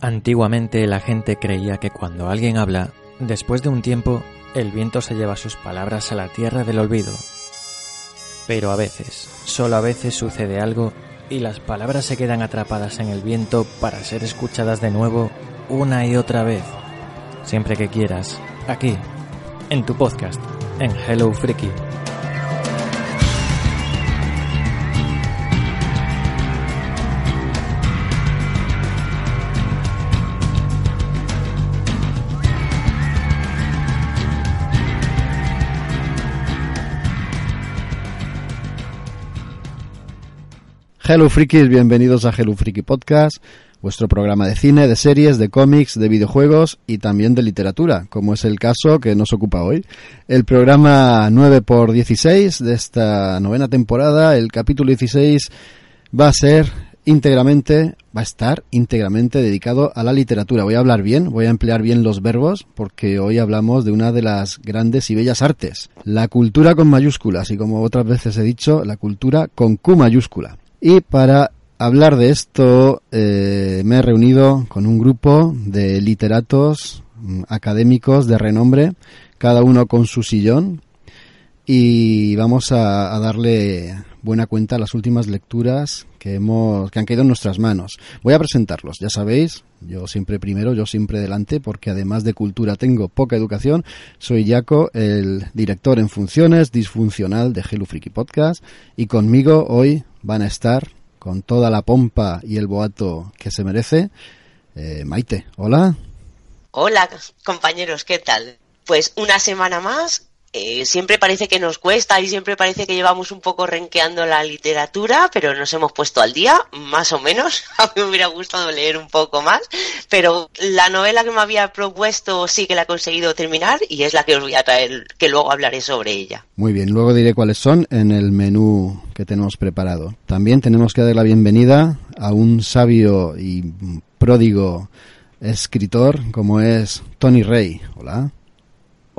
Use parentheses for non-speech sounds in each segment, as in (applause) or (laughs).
Antiguamente la gente creía que cuando alguien habla, después de un tiempo, el viento se lleva sus palabras a la tierra del olvido. Pero a veces, solo a veces sucede algo y las palabras se quedan atrapadas en el viento para ser escuchadas de nuevo una y otra vez. Siempre que quieras, aquí, en tu podcast, en Hello Freaky. Hello Frikis, bienvenidos a Hello Friki Podcast, vuestro programa de cine, de series, de cómics, de videojuegos y también de literatura, como es el caso que nos ocupa hoy. El programa 9 x 16 de esta novena temporada, el capítulo 16 va a ser íntegramente, va a estar íntegramente dedicado a la literatura. Voy a hablar bien, voy a emplear bien los verbos, porque hoy hablamos de una de las grandes y bellas artes, la cultura con mayúsculas, y como otras veces he dicho, la cultura con Q mayúscula. Y para hablar de esto eh, me he reunido con un grupo de literatos mm, académicos de renombre, cada uno con su sillón, y vamos a, darle buena cuenta a las últimas lecturas que hemos que han caído en nuestras manos. Voy a presentarlos, ya sabéis, yo siempre primero, yo siempre delante, porque además de cultura tengo poca educación. Soy Jaco, el director en funciones disfuncional de Hello Freaky Podcast, y conmigo hoy van a estar con toda la pompa y el boato que se merece. Eh, Maite, hola. Hola, compañeros, ¿qué tal? Pues una semana más. Eh, siempre parece que nos cuesta y siempre parece que llevamos un poco renqueando la literatura, pero nos hemos puesto al día, más o menos. (laughs) A mí me hubiera gustado leer un poco más, pero la novela que me había propuesto sí que la he conseguido terminar y es la que os voy a traer, que luego hablaré sobre ella. Muy bien, luego diré cuáles son en el menú que tenemos preparado. También tenemos que dar la bienvenida a un sabio y pródigo escritor como es Tony Rey. Hola.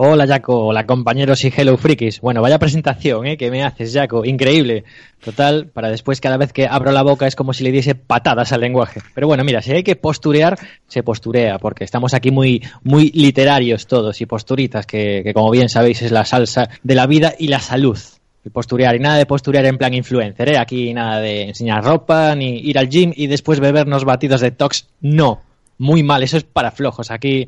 Hola Jaco, hola compañeros y Hello Frikis. Bueno, vaya presentación ¿eh? que me haces, Jaco, increíble. Total, para después cada vez que abro la boca es como si le diese patadas al lenguaje. Pero bueno, mira, si hay que posturear, se posturea, porque estamos aquí muy, muy literarios todos y posturitas, que, que como bien sabéis es la salsa de la vida y la salud. Y posturear, y nada de posturear en plan influencer, ¿eh? Aquí nada de enseñar ropa, ni ir al gym y después bebernos batidos de tox, no. Muy mal, eso es para flojos. Aquí,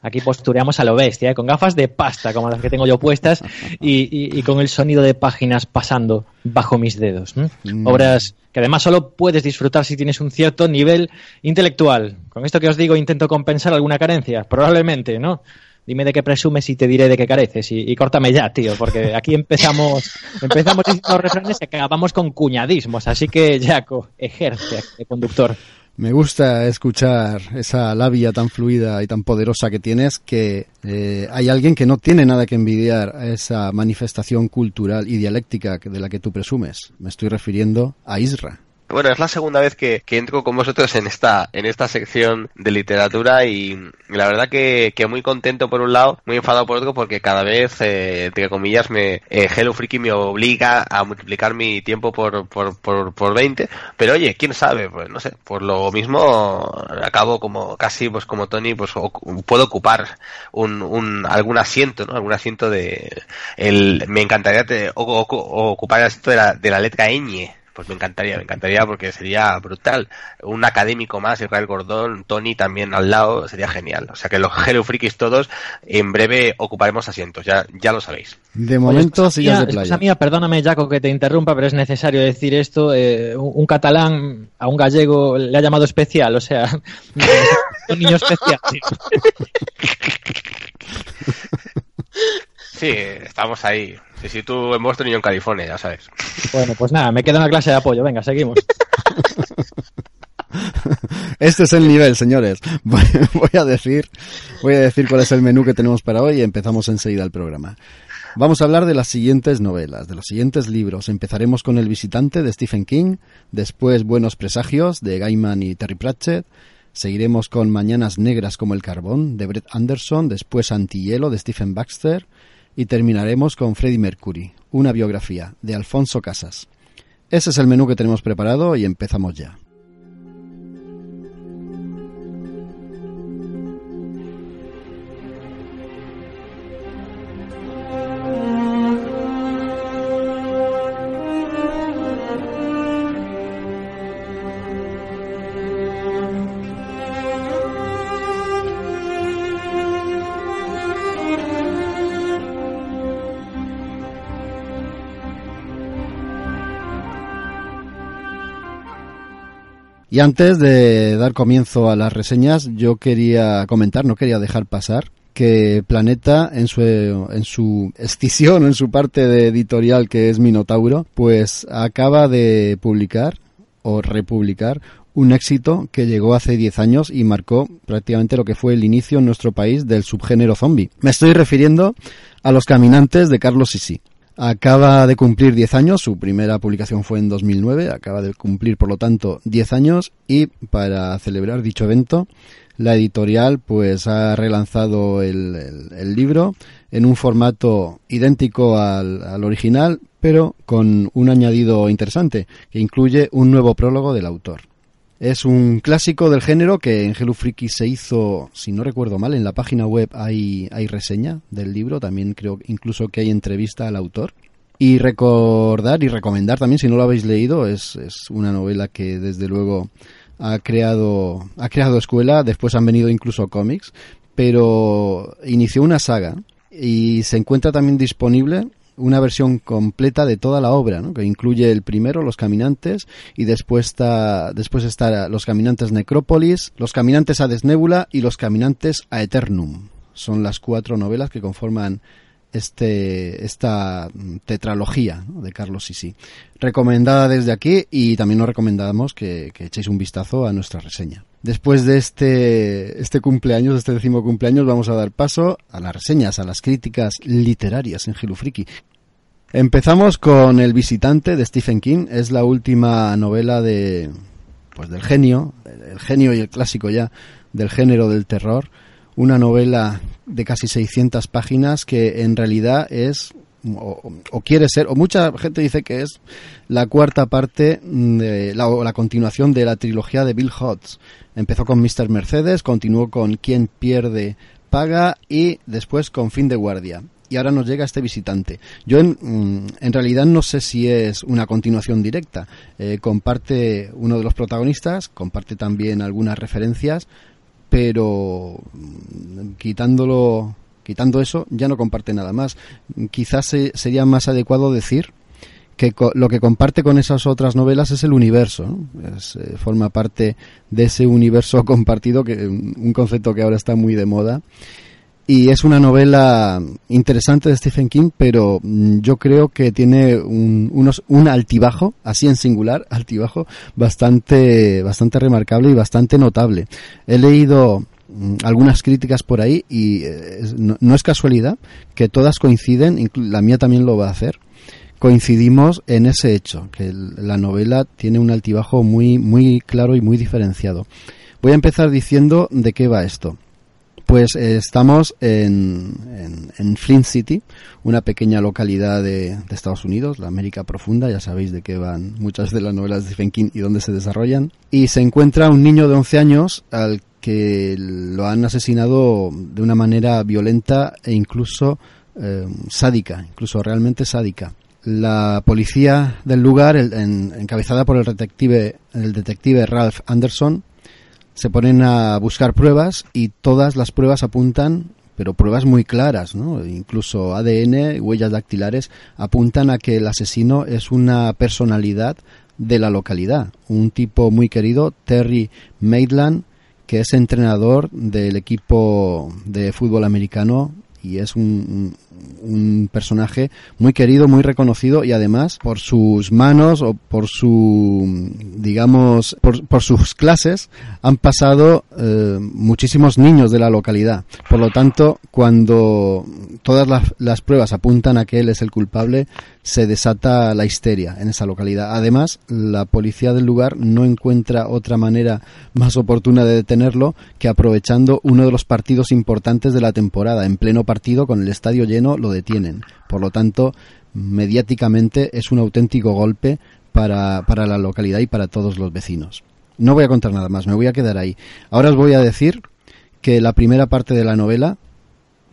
aquí postureamos a lo bestia, ¿eh? con gafas de pasta como las que tengo yo puestas y, y, y con el sonido de páginas pasando bajo mis dedos. ¿eh? Mm. Obras que además solo puedes disfrutar si tienes un cierto nivel intelectual. Con esto que os digo intento compensar alguna carencia, probablemente, ¿no? Dime de qué presumes y te diré de qué careces. Y, y córtame ya, tío, porque aquí (laughs) empezamos, empezamos diciendo refranes y acabamos con cuñadismos. Así que, Jaco, ejerce de conductor. Me gusta escuchar esa labia tan fluida y tan poderosa que tienes, que eh, hay alguien que no tiene nada que envidiar a esa manifestación cultural y dialéctica de la que tú presumes. Me estoy refiriendo a Isra. Bueno, es la segunda vez que, que, entro con vosotros en esta, en esta sección de literatura y la verdad que, que muy contento por un lado, muy enfadado por otro porque cada vez, eh, entre comillas, me, eh, Hello Freaky me obliga a multiplicar mi tiempo por, por, por, por 20, pero oye, quién sabe, pues no sé, por lo mismo acabo como casi, pues como Tony, pues o, puedo ocupar un, un, algún asiento, ¿no? Algún asiento de, el, me encantaría te, o, ocupar el asiento de la, de la letra ñ pues me encantaría, me encantaría porque sería brutal. Un académico más, Israel Gordón, Tony también al lado, sería genial. O sea que los Hello Frikis todos, en breve ocuparemos asientos, ya, ya lo sabéis. De momento, sillas de playa. mía, perdóname, Jaco, que te interrumpa, pero es necesario decir esto. Eh, un, un, catalán a un gallego le ha llamado especial, o sea, (laughs) un niño especial. (laughs) Sí, estamos ahí. Sí, sí, tú en Boston y yo en California, ya sabes. Bueno, pues nada, me queda una clase de apoyo. Venga, seguimos. (laughs) Este es el nivel, señores. Voy voy a decir, voy a decir cuál es el menú que tenemos para hoy y empezamos enseguida el programa. Vamos a hablar de las siguientes novelas, de los siguientes libros. Empezaremos con El visitante de Stephen King, después Buenos presagios de Gaiman y Terry Pratchett, seguiremos con Mañanas negras como el carbón de Brett Anderson, después Antihielo de Stephen Baxter y terminaremos con Freddie Mercury, una biografía de Alfonso Casas. Ese es el menú que tenemos preparado y empezamos ya. Y antes de dar comienzo a las reseñas, yo quería comentar, no quería dejar pasar, que Planeta en su, en su escisión, en su parte de editorial que es Minotauro, pues acaba de publicar o republicar un éxito que llegó hace 10 años y marcó prácticamente lo que fue el inicio en nuestro país del subgénero zombie. Me estoy refiriendo a Los Caminantes de Carlos Sisi. Acaba de cumplir 10 años, su primera publicación fue en 2009, acaba de cumplir por lo tanto 10 años y para celebrar dicho evento la editorial pues ha relanzado el, el- libro en un formato idéntico al original pero con un añadido interesante que incluye un nuevo prólogo del autor. Es un clásico del género que en Hello Freaky se hizo, si no recuerdo mal, en la página web hay, hay reseña del libro, también creo incluso que hay entrevista al autor. Y recordar y recomendar también, si no lo habéis leído, es, es una novela que desde luego ha creado, ha creado escuela, después han venido incluso cómics, pero inició una saga y se encuentra también disponible una versión completa de toda la obra, ¿no? que incluye el primero, Los Caminantes, y después está, después está Los Caminantes Necrópolis, Los Caminantes a Desnébula y Los Caminantes a Eternum. Son las cuatro novelas que conforman este, esta mm, tetralogía de Carlos Sisi. Recomendada desde aquí y también os recomendamos que, que echéis un vistazo a nuestra reseña. Después de este, este cumpleaños, de este décimo cumpleaños, vamos a dar paso a las reseñas, a las críticas literarias en Friki. Empezamos con El visitante de Stephen King. Es la última novela de, pues del genio, el genio y el clásico ya del género del terror. Una novela de casi 600 páginas que en realidad es o, quiere ser, o mucha gente dice que es la cuarta parte de la, o la continuación de la trilogía de Bill Hodges. Empezó con Mr. Mercedes, continuó con Quien pierde paga y después con Fin de guardia. Y ahora nos llega este visitante. Yo en, en realidad no sé si es una continuación directa. Eh, comparte uno de los protagonistas, comparte también algunas referencias, pero quitándolo quitando eso, ya no comparte nada más. Quizás se, sería más adecuado decir que lo que comparte con esas otras novelas es el universo, ¿no? es, eh, forma parte de ese universo (laughs) compartido, que un concepto que ahora está muy de moda. Y es una novela interesante de Stephen King, pero yo creo que tiene un, unos, un altibajo, así en singular, (laughs) altibajo, bastante, bastante remarcable y bastante notable. He leído algunas críticas por ahí y eh, no, no, es casualidad que todas coinciden, la mía también lo va a hacer, coincidimos en ese hecho, que la novela tiene un altibajo muy, muy claro y muy diferenciado. Voy a empezar diciendo de qué va esto. Pues eh, estamos en, Flint City, una pequeña localidad de, de, Estados Unidos, la América profunda, ya sabéis de qué van muchas de las novelas de Stephen y dónde se desarrollan. Y se encuentra un niño de 11 años al que lo han asesinado de una manera violenta e incluso eh, sádica, incluso realmente sádica. La policía del lugar, encabezada por el detective, el detective Ralph Anderson, se ponen a buscar pruebas y todas las pruebas apuntan, pero pruebas muy claras, ¿no? incluso ADN, huellas dactilares, apuntan a que el asesino es una personalidad de la localidad, un tipo muy querido, Terry Maitland, que es entrenador del equipo de fútbol americano y es un, un personaje muy querido, muy reconocido y además por sus manos o por su, digamos, por, sus clases han pasado eh, muchísimos niños de la localidad. Por lo tanto, cuando todas las, las pruebas apuntan a que él es el culpable, se desata la histeria en esa localidad. Además, la policía del lugar no encuentra otra manera más oportuna de detenerlo que aprovechando uno de los partidos importantes de la temporada. En pleno partido, con el estadio lleno, lo detienen. Por lo tanto, mediáticamente es un auténtico golpe para, para la localidad y para todos los vecinos. No voy a contar nada más, me voy a quedar ahí. Ahora os voy a decir que la primera parte de la novela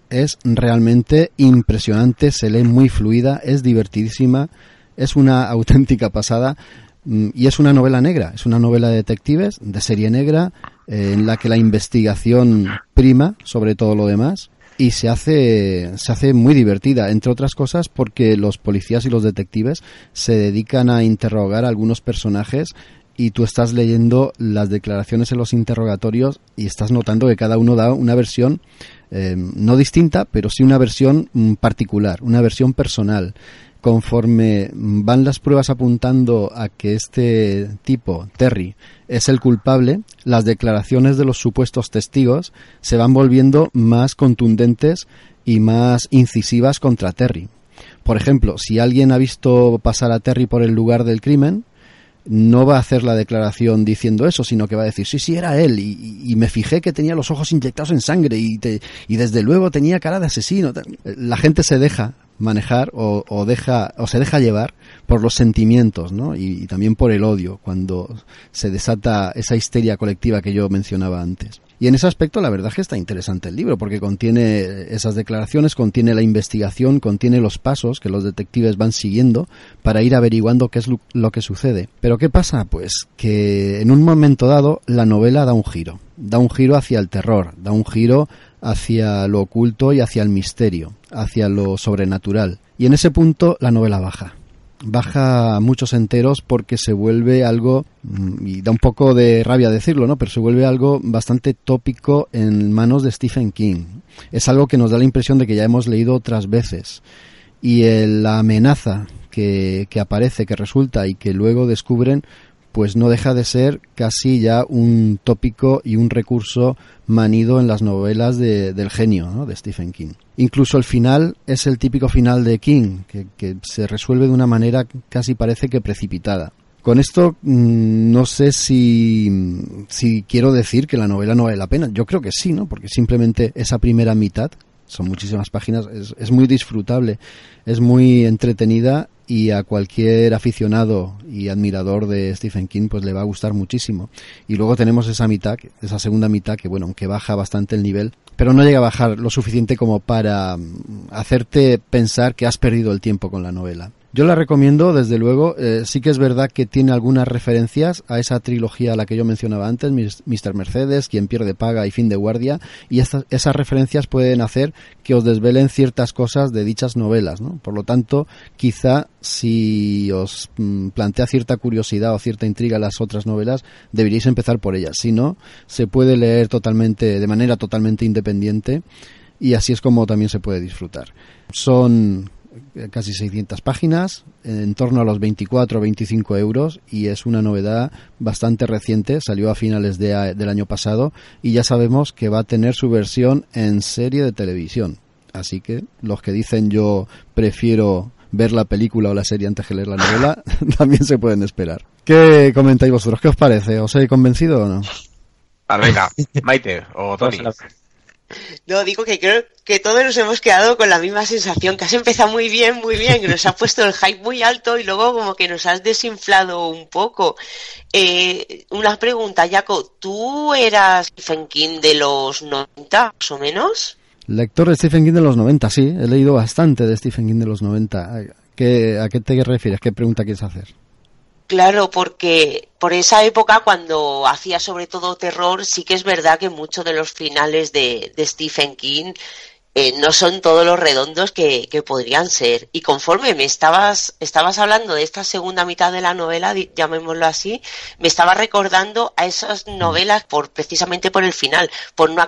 es realmente impresionante, se lee muy fluida, es divertidísima, es una (laughs) auténtica pasada mm, y es una novela negra, es una novela de detectives, de serie negra, eh, en la que la investigación prima sobre todo lo demás y se hace, se hace muy divertida, entre otras cosas porque los policías y los detectives se dedican a interrogar a algunos personajes y tú estás leyendo las declaraciones en los interrogatorios y estás notando que cada uno da una versión eh, no distinta, pero sí una versión mm, particular, una versión personal. Conforme van las pruebas apuntando a que este tipo, Terry, es el culpable, las declaraciones de los supuestos testigos se van volviendo más contundentes y más incisivas contra Terry. Por ejemplo, si alguien ha visto pasar a Terry por el lugar del crimen, no va a hacer la declaración diciendo eso, sino que va a decir, sí, sí, era él, y, me fijé que tenía los ojos inyectados en sangre, y, y desde luego tenía cara de asesino. La gente se deja manejar o, deja o se deja llevar por los sentimientos ¿no? y, también por el odio cuando se desata esa histeria colectiva que yo mencionaba antes. Y en ese aspecto la verdad es que está interesante el libro porque contiene esas declaraciones, contiene la investigación, contiene los pasos que los detectives van siguiendo para ir averiguando qué es lo que sucede. Pero ¿qué pasa? Pues que en un momento dado la novela da un giro, da un giro hacia el terror, da un giro hacia lo oculto y hacia el misterio, hacia lo sobrenatural. Y en ese punto la novela baja baja muchos enteros porque se vuelve algo, mm, y da un poco de rabia decirlo, ¿no? Pero se vuelve algo bastante tópico en manos de Stephen King. Es algo que nos da la impresión de que ya hemos leído otras veces. Y la amenaza que, que aparece, que resulta y que luego descubren, pues no deja de ser casi ya un tópico y un recurso manido en las novelas de, del genio de Stephen King. Incluso el final es el típico final de King, que, se resuelve de una manera casi parece que precipitada. Con esto mm, no sé si, si quiero decir que la novela no vale la pena. Yo creo que sí, ¿no? Porque simplemente esa primera mitad, son muchísimas páginas, es, es muy disfrutable, es muy entretenida y a cualquier aficionado y admirador de Stephen King pues le va a gustar muchísimo. Y luego tenemos esa mitad, esa segunda mitad que bueno, aunque baja bastante el nivel, pero no llega a bajar lo suficiente como para mm, hacerte pensar que has perdido el tiempo con la novela. Yo la recomiendo, desde luego. Eh, sí que es verdad que tiene algunas referencias a esa trilogía a la que yo mencionaba antes, Mr. Mercedes, Quien pierde paga y Fin de guardia, y esas referencias pueden hacer que os desvelen ciertas cosas de dichas novelas, ¿no? Por lo tanto, quizá si os mm, plantea cierta curiosidad o cierta intriga las otras novelas, deberíais empezar por ellas. Si no, se puede leer totalmente, de manera totalmente independiente, y así es como también se puede disfrutar. Son casi 600 páginas, en torno a los 24 o 25 euros y es una novedad bastante reciente, salió a finales de, del año pasado y ya sabemos que va a tener su versión en serie de televisión. Así que los que dicen yo prefiero ver la película o la serie antes que leer la novela, (laughs) (laughs) también se pueden esperar. ¿Qué comentáis vosotros? ¿Qué os parece? ¿Os he convencido o no? Ah, venga, Maite o Tony. No, digo que creo que todos nos hemos quedado con la misma sensación, que has empezado muy bien, muy bien, que nos ha (laughs) puesto el hype muy alto y luego como que nos has desinflado un poco. Eh, una pregunta, Jaco, ¿tú eras Stephen King de los 90 más o menos? Lector de Stephen King de los 90, sí, he leído bastante de Stephen King de los 90. ¿A qué, a qué te refieres? ¿Qué pregunta quieres hacer? Claro, porque por esa época, cuando hacía sobre todo terror, sí que es verdad que muchos de los finales de, Stephen King eh, no son todos los redondos que, que, podrían ser. Y conforme me estabas, estabas hablando de esta segunda mitad de la novela, llamémoslo así, me estaba recordando a esas novelas por precisamente por el final, por no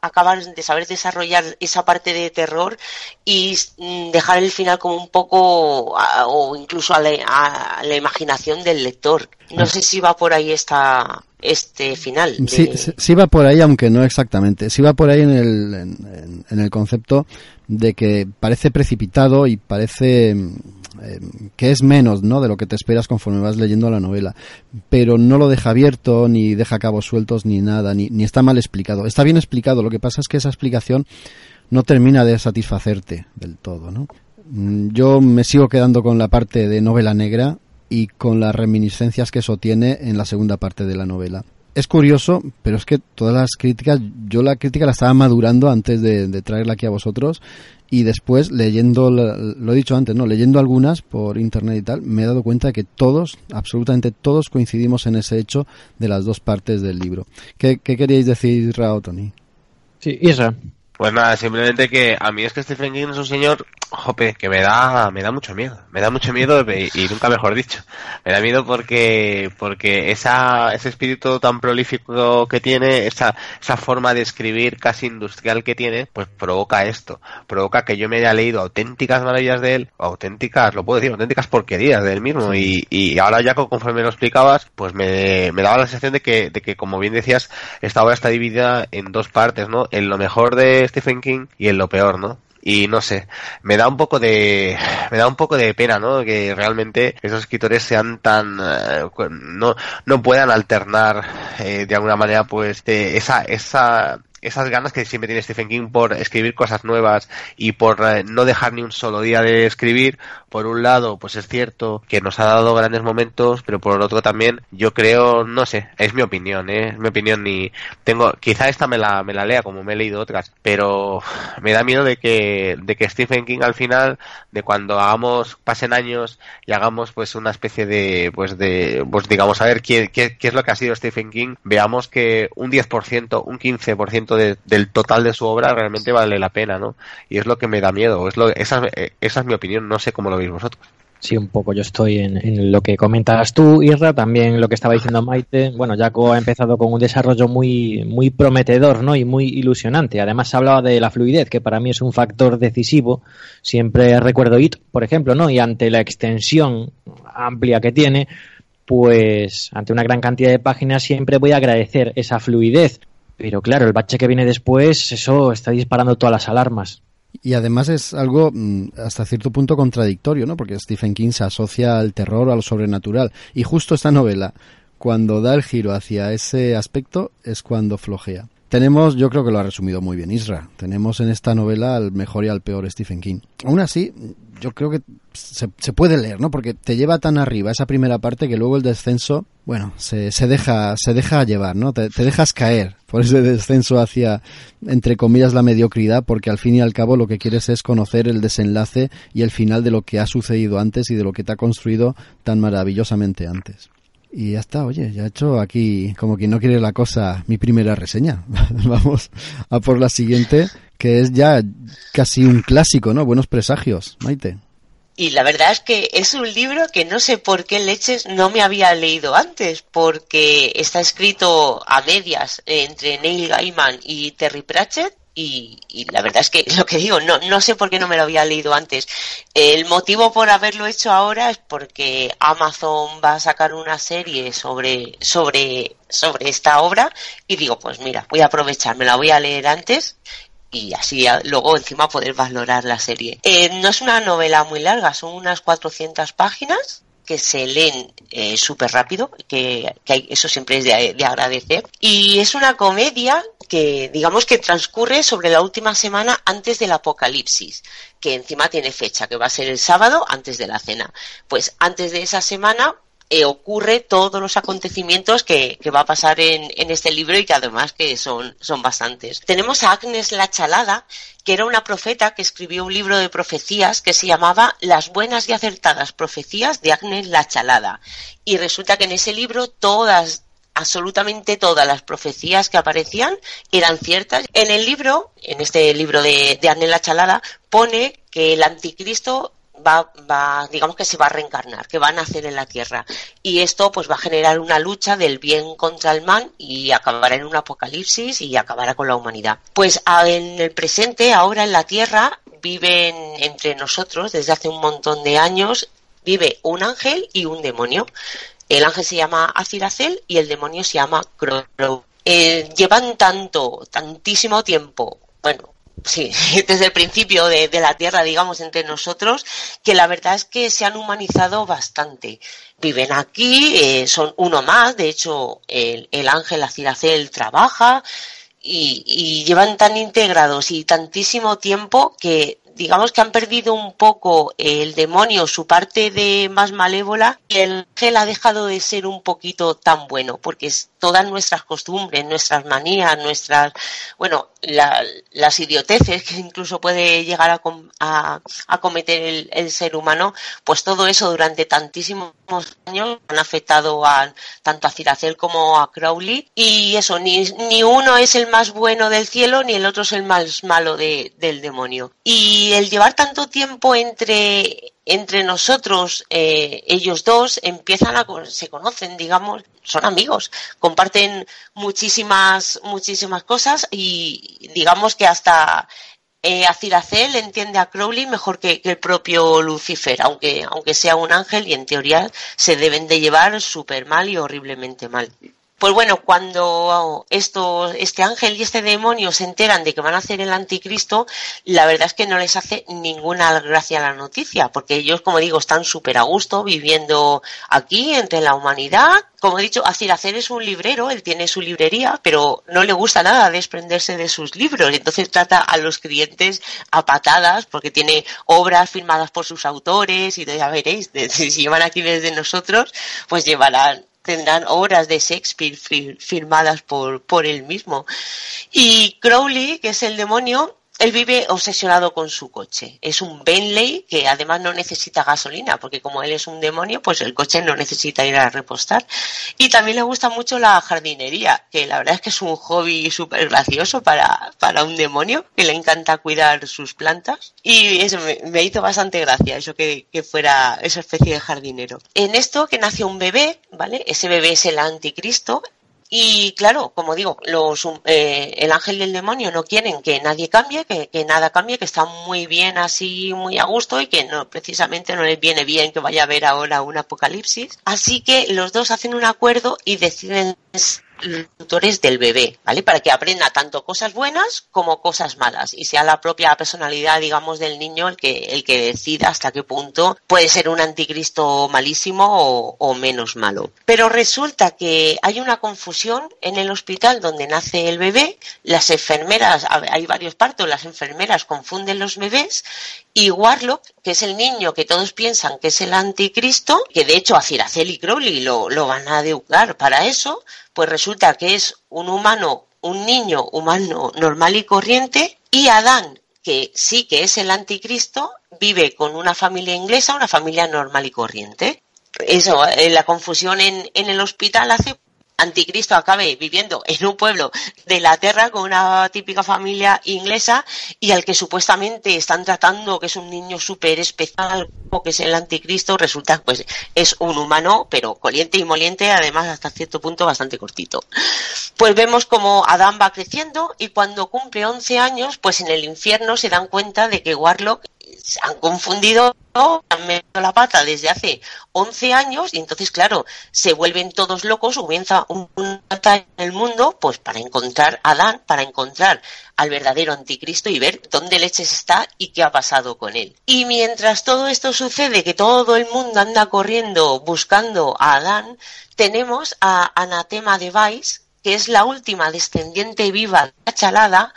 acabar de saber desarrollar esa parte de terror y mm, dejar el final como un poco o incluso a la, a la imaginación del lector. No ah. sé si va por ahí esta, este final. Sí, sí, va por ahí, aunque no exactamente. Sí va por ahí en el, en, el concepto de que parece precipitado y parece eh, que es menos ¿no? de lo que te esperas conforme vas leyendo la novela. Pero no lo deja abierto, ni deja cabos sueltos, ni nada, ni, ni está mal explicado. Está bien explicado, lo que pasa es que esa explicación no termina de satisfacerte del todo. ¿no? Mm, yo me sigo quedando con la parte de novela negra y con las reminiscencias que eso tiene en la segunda parte de la novela. Es curioso, pero es que todas las críticas, yo la crítica la estaba madurando antes de, traerla aquí a vosotros y después leyendo, lo he dicho antes, no, leyendo algunas por internet y tal, me he dado cuenta de que todos, absolutamente todos coincidimos en ese hecho de las dos partes del libro. ¿Qué, qué queríais decir, Rao, Tony? Sí, Isra. Pues nada, simplemente que a mí es que Stephen King es un señor, jope, que me da, me da mucho miedo. Me da mucho miedo y, nunca mejor dicho. Me da miedo porque, porque esa, ese espíritu tan prolífico que tiene, esa, esa forma de escribir casi industrial que tiene, pues provoca esto. Provoca que yo me haya leído auténticas maravillas de él, auténticas, lo puedo decir, auténticas porquerías de él mismo. Y, y ahora ya conforme lo explicabas, pues me, me daba la sensación de que, de que, como bien decías, esta obra está dividida en dos partes, ¿no? En lo mejor de Stephen King y en lo peor, ¿no? y no sé, me da un poco de me da un poco de pena, ¿no? Que realmente esos escritores sean tan eh, no no puedan alternar eh, de alguna manera pues esa esa esas ganas que siempre tiene Stephen King por escribir cosas nuevas y por eh, no dejar ni un solo día de escribir, por un lado, pues es cierto que nos ha dado grandes momentos, pero por otro también, yo creo, no sé, es mi opinión, ¿eh? es mi opinión ni tengo, quizá esta me la, me la lea como me he leído otras, pero me da miedo de que, de que Stephen King al final, de cuando hagamos, pasen años y hagamos pues una especie de, pues de, pues digamos, a ver qué, qué, qué es lo que ha sido Stephen King, veamos que un 10%, un 15% del total de su obra realmente vale la pena, ¿no? Y es lo que me da miedo, es lo, esa, esa es mi opinión, no sé cómo lo veis vosotros. Sí, un poco. Yo estoy en, lo que comentas tú, Irra, también lo que estaba diciendo Maite. Bueno, Jaco ha empezado con un desarrollo muy, muy prometedor, ¿no? Y muy ilusionante. Además, hablaba de la fluidez, que para mí es un factor decisivo. Siempre recuerdo IT, por ejemplo, ¿no? Y ante la extensión amplia que tiene, pues ante una gran cantidad de páginas siempre voy a agradecer esa fluidez. Pero claro, el bache que viene después, eso está disparando todas las alarmas. Y además es algo mm, hasta cierto punto contradictorio, ¿no? Porque Stephen King se asocia al terror, a lo sobrenatural. Y justo esta novela, cuando da el giro hacia ese aspecto, es cuando flojea. Tenemos, yo creo que lo ha resumido muy bien Isra, tenemos en esta novela al mejor y al peor Stephen King. Aún así, yo creo que se, puede leer, ¿no? Porque te lleva tan arriba esa primera parte que luego el descenso, bueno, se, se deja, se deja llevar, ¿no? Te, dejas caer por ese descenso hacia, entre comillas, la mediocridad, porque al fin y al cabo lo que quieres es conocer el desenlace y el final de lo que ha sucedido antes y de lo que te ha construido tan maravillosamente antes. Y ya está, oye, ya he hecho aquí, como quien no quiere la cosa, mi primera reseña. (laughs) Vamos a por la siguiente, que es ya casi un clásico, ¿no? Buenos presagios, Maite. Y la verdad es que es un libro que no sé por qué leches no me había leído antes, porque está escrito a medias entre Neil Gaiman y Terry Pratchett y, la verdad es que (laughs) lo que digo, no, no sé por qué no me lo había leído antes. El motivo por haberlo hecho ahora es porque Amazon va a sacar una serie sobre, sobre, sobre esta obra y digo, pues mira, voy a aprovechar, me la voy a leer antes y así luego encima poder valorar la serie. Eh, no es una novela muy larga, son unas 400 páginas que se leen eh, súper rápido, que, eso siempre es de, agradecer. Y es una comedia que digamos que transcurre sobre la última semana antes del apocalipsis, que encima tiene fecha, que va a ser el sábado antes de la cena. Pues antes de esa semana eh, ocurre todos los acontecimientos que, va a pasar en, en, este libro y que además que son, son bastantes. Tenemos a Agnes la Chalada, que era una profeta que escribió un libro de profecías que se llamaba Las buenas y acertadas profecías de Agnes la Chalada. Y resulta que en ese libro todas absolutamente todas las profecías que aparecían eran ciertas. En el libro, en este libro de, de Anela Chalada, pone que el anticristo va, va, digamos que se va a reencarnar, que va a nacer en la Tierra. Y esto pues va a generar una lucha del bien contra el mal y acabará en un apocalipsis y acabará con la humanidad. Pues en el presente, ahora en la Tierra, viven entre nosotros desde hace un montón de años, vive un ángel y un demonio. El ángel se llama Aziracel y el demonio se llama Crow. Eh, llevan tanto, tantísimo tiempo, bueno, sí, (laughs) desde el principio de, la Tierra, digamos, entre nosotros, que la verdad es que se han humanizado bastante. Viven aquí, eh, son uno más, de hecho, el, el ángel Aciracel trabaja y llevan tan integrados y tantísimo tiempo que digamos que han perdido un poco el demonio, su parte de más malévola, y el ángel ha dejado de ser un poquito tan bueno, porque es todas nuestras costumbres, nuestras manías, nuestras, bueno, las idioteces que incluso puede llegar a, a, cometer el, ser humano, pues todo eso durante tantísimos años han afectado a, tanto a Ciracel como a Crowley, y eso, ni, ni uno es el más bueno del cielo, ni el otro es el más malo de, del demonio. Y el llevar tanto tiempo entre entre nosotros, eh, ellos dos empiezan a, se conocen, digamos, son amigos, comparten muchísimas, muchísimas cosas y digamos que hasta eh, Aciracel entiende a Crowley mejor que, el propio Lucifer, aunque, aunque sea un ángel y en teoría se deben de llevar súper mal y horriblemente mal. Pues bueno, cuando esto, este ángel y este demonio se enteran de que van a hacer el anticristo, la verdad es que no les hace ninguna gracia la noticia, porque ellos, como digo, están súper a gusto viviendo aquí entre la humanidad. Como he dicho, Hacer es un librero, él tiene su librería, pero no le gusta nada desprenderse de sus libros. Entonces trata a los clientes a patadas, porque tiene obras firmadas por sus autores, y ya veréis, (laughs) si llevan aquí desde nosotros, pues llevarán tendrán obras de Shakespeare firmadas por, por él mismo. Y Crowley, que es el demonio, él vive obsesionado con su coche. Es un Bentley que además no necesita gasolina, porque como él es un demonio, pues el coche no necesita ir a repostar. Y también le gusta mucho la jardinería, que la verdad es que es un hobby súper gracioso para, para un demonio, que le encanta cuidar sus plantas. Y eso me, hizo bastante gracia, eso que, que fuera esa especie de jardinero. En esto que nace un bebé, ¿vale? Ese bebé es el anticristo, y claro, como digo, los, eh, el ángel y el demonio no quieren que nadie cambie, que, que, nada cambie, que está muy bien así, muy a gusto y que no, precisamente no les viene bien que vaya a haber ahora un apocalipsis. Así que los dos hacen un acuerdo y deciden tutores del bebé, ¿vale? Para que aprenda tanto cosas buenas como cosas malas y sea la propia personalidad, digamos, del niño el que, el que decida hasta qué punto puede ser un anticristo malísimo o, menos malo. Pero resulta que hay una confusión en el hospital donde nace el bebé, las enfermeras, hay varios partos, las enfermeras confunden los bebés y Warlock, que es el niño que todos piensan que es el anticristo, que de hecho a Ciracel y Crowley lo, lo van a educar para eso, pues resulta que es un humano, un niño humano normal y corriente, y Adán, que sí que es el anticristo, vive con una familia inglesa, una familia normal y corriente. Eso, eh, la confusión en, en el hospital hace anticristo acabe viviendo en un pueblo de la tierra con una típica familia inglesa y al que supuestamente están tratando que es un niño súper especial o que es el anticristo resulta pues es un humano pero coliente y moliente además hasta cierto punto bastante cortito. Pues vemos como Adán va creciendo y cuando cumple 11 años pues en el infierno se dan cuenta de que Warlock se han confundido, han metido la pata desde hace 11 años y entonces, claro, se vuelven todos locos, comienza un batalla en el mundo, pues para encontrar a Adán, para encontrar al verdadero anticristo y ver dónde leches está y qué ha pasado con él. Y mientras todo esto sucede, que todo el mundo anda corriendo buscando a Adán, tenemos a Anatema de Vice, que es la última descendiente viva de la chalada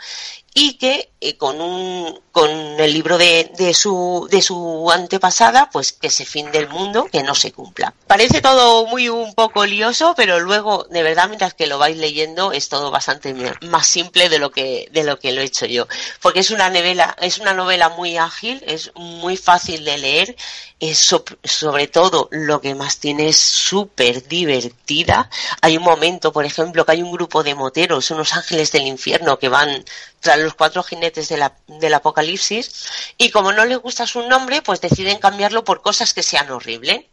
y que eh, con un con el libro de, de, su de su antepasada pues que ese fin del mundo que no se cumpla parece todo muy un poco lioso pero luego de verdad mientras que lo vais leyendo es todo bastante más simple de lo que de lo que lo he hecho yo porque es una novela es una novela muy ágil es muy fácil de leer es sobre todo lo que más tiene es súper divertida. Hay un momento, por ejemplo, que hay un grupo de moteros, unos ángeles del infierno que van tras los cuatro jinetes del apocalipsis y como no les gusta su nombre, pues deciden cambiarlo por cosas que sean horribles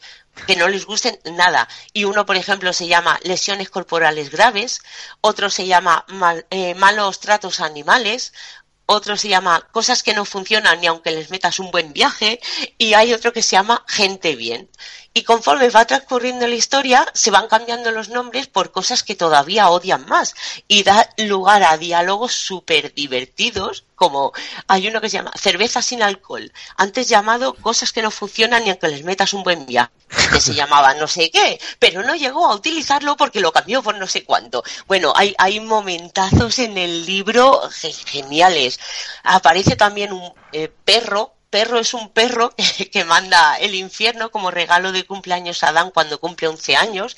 que no les gusten nada. Y uno, por ejemplo, se llama lesiones corporales graves, otro se llama eh, malos tratos animales, otro se llama cosas que no funcionan ni aunque les metas un buen viaje, y hay otro que se llama gente bien. Y conforme va transcurriendo la historia, se van cambiando los nombres por cosas que todavía odian más. Y da lugar a diálogos súper divertidos, como hay uno que se llama Cerveza sin alcohol, antes llamado Cosas que no funcionan ni aunque les metas un buen viaje, que se llamaba no sé qué, pero no llegó a utilizarlo porque lo cambió por no sé cuánto. Bueno, hay, hay momentazos en el libro geniales. Aparece también un eh, perro perro es un perro (laughs) que manda el infierno como regalo de cumpleaños a Adán cuando cumple 11 años,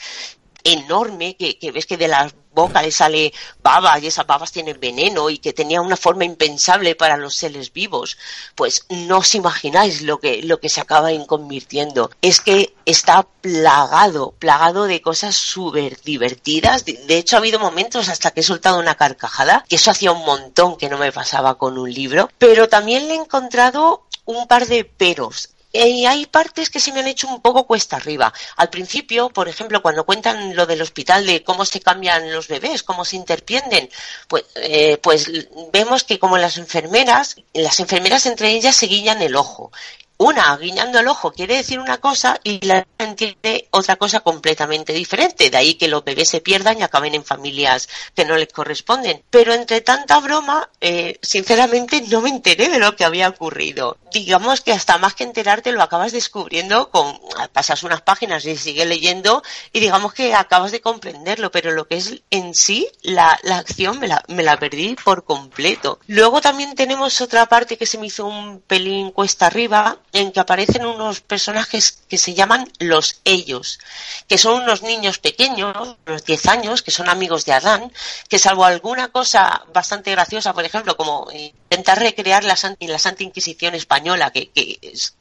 enorme, que, ves que de las boca le sale baba y esas babas tienen veneno y que tenía una forma impensable para los seres vivos, pues no os imagináis lo que, lo que se acaba convirtiendo. Es que está plagado, plagado de cosas súper divertidas. De, hecho, ha habido momentos hasta que he soltado una carcajada, que eso hacía un montón que no me pasaba con un libro, pero también le he encontrado un par de peros y hay partes que se me han hecho un poco cuesta arriba. Al principio, por ejemplo, cuando cuentan lo del hospital de cómo se cambian los bebés, cómo se interpienden, pues, eh, pues vemos que como las enfermeras, las enfermeras entre ellas se guiñan el ojo una guiñando el ojo quiere decir una cosa y la entiende otra cosa completamente diferente. De ahí que los bebés se pierdan y acaben en familias que no les corresponden. Pero entre tanta broma, eh, sinceramente no me enteré de lo que había ocurrido. Digamos que hasta más que enterarte lo acabas descubriendo con pasas unas páginas y sigues leyendo y digamos que acabas de comprenderlo, pero lo que es en sí la, la acción me la, me la perdí por completo. Luego también tenemos otra parte que se me hizo un pelín cuesta arriba en que aparecen unos personajes que se llaman los ellos, que son unos niños pequeños, unos 10 años, que son amigos de Adán, que salvo alguna cosa bastante graciosa, por ejemplo, como intentar recrear la, la Santa Inquisición española, que,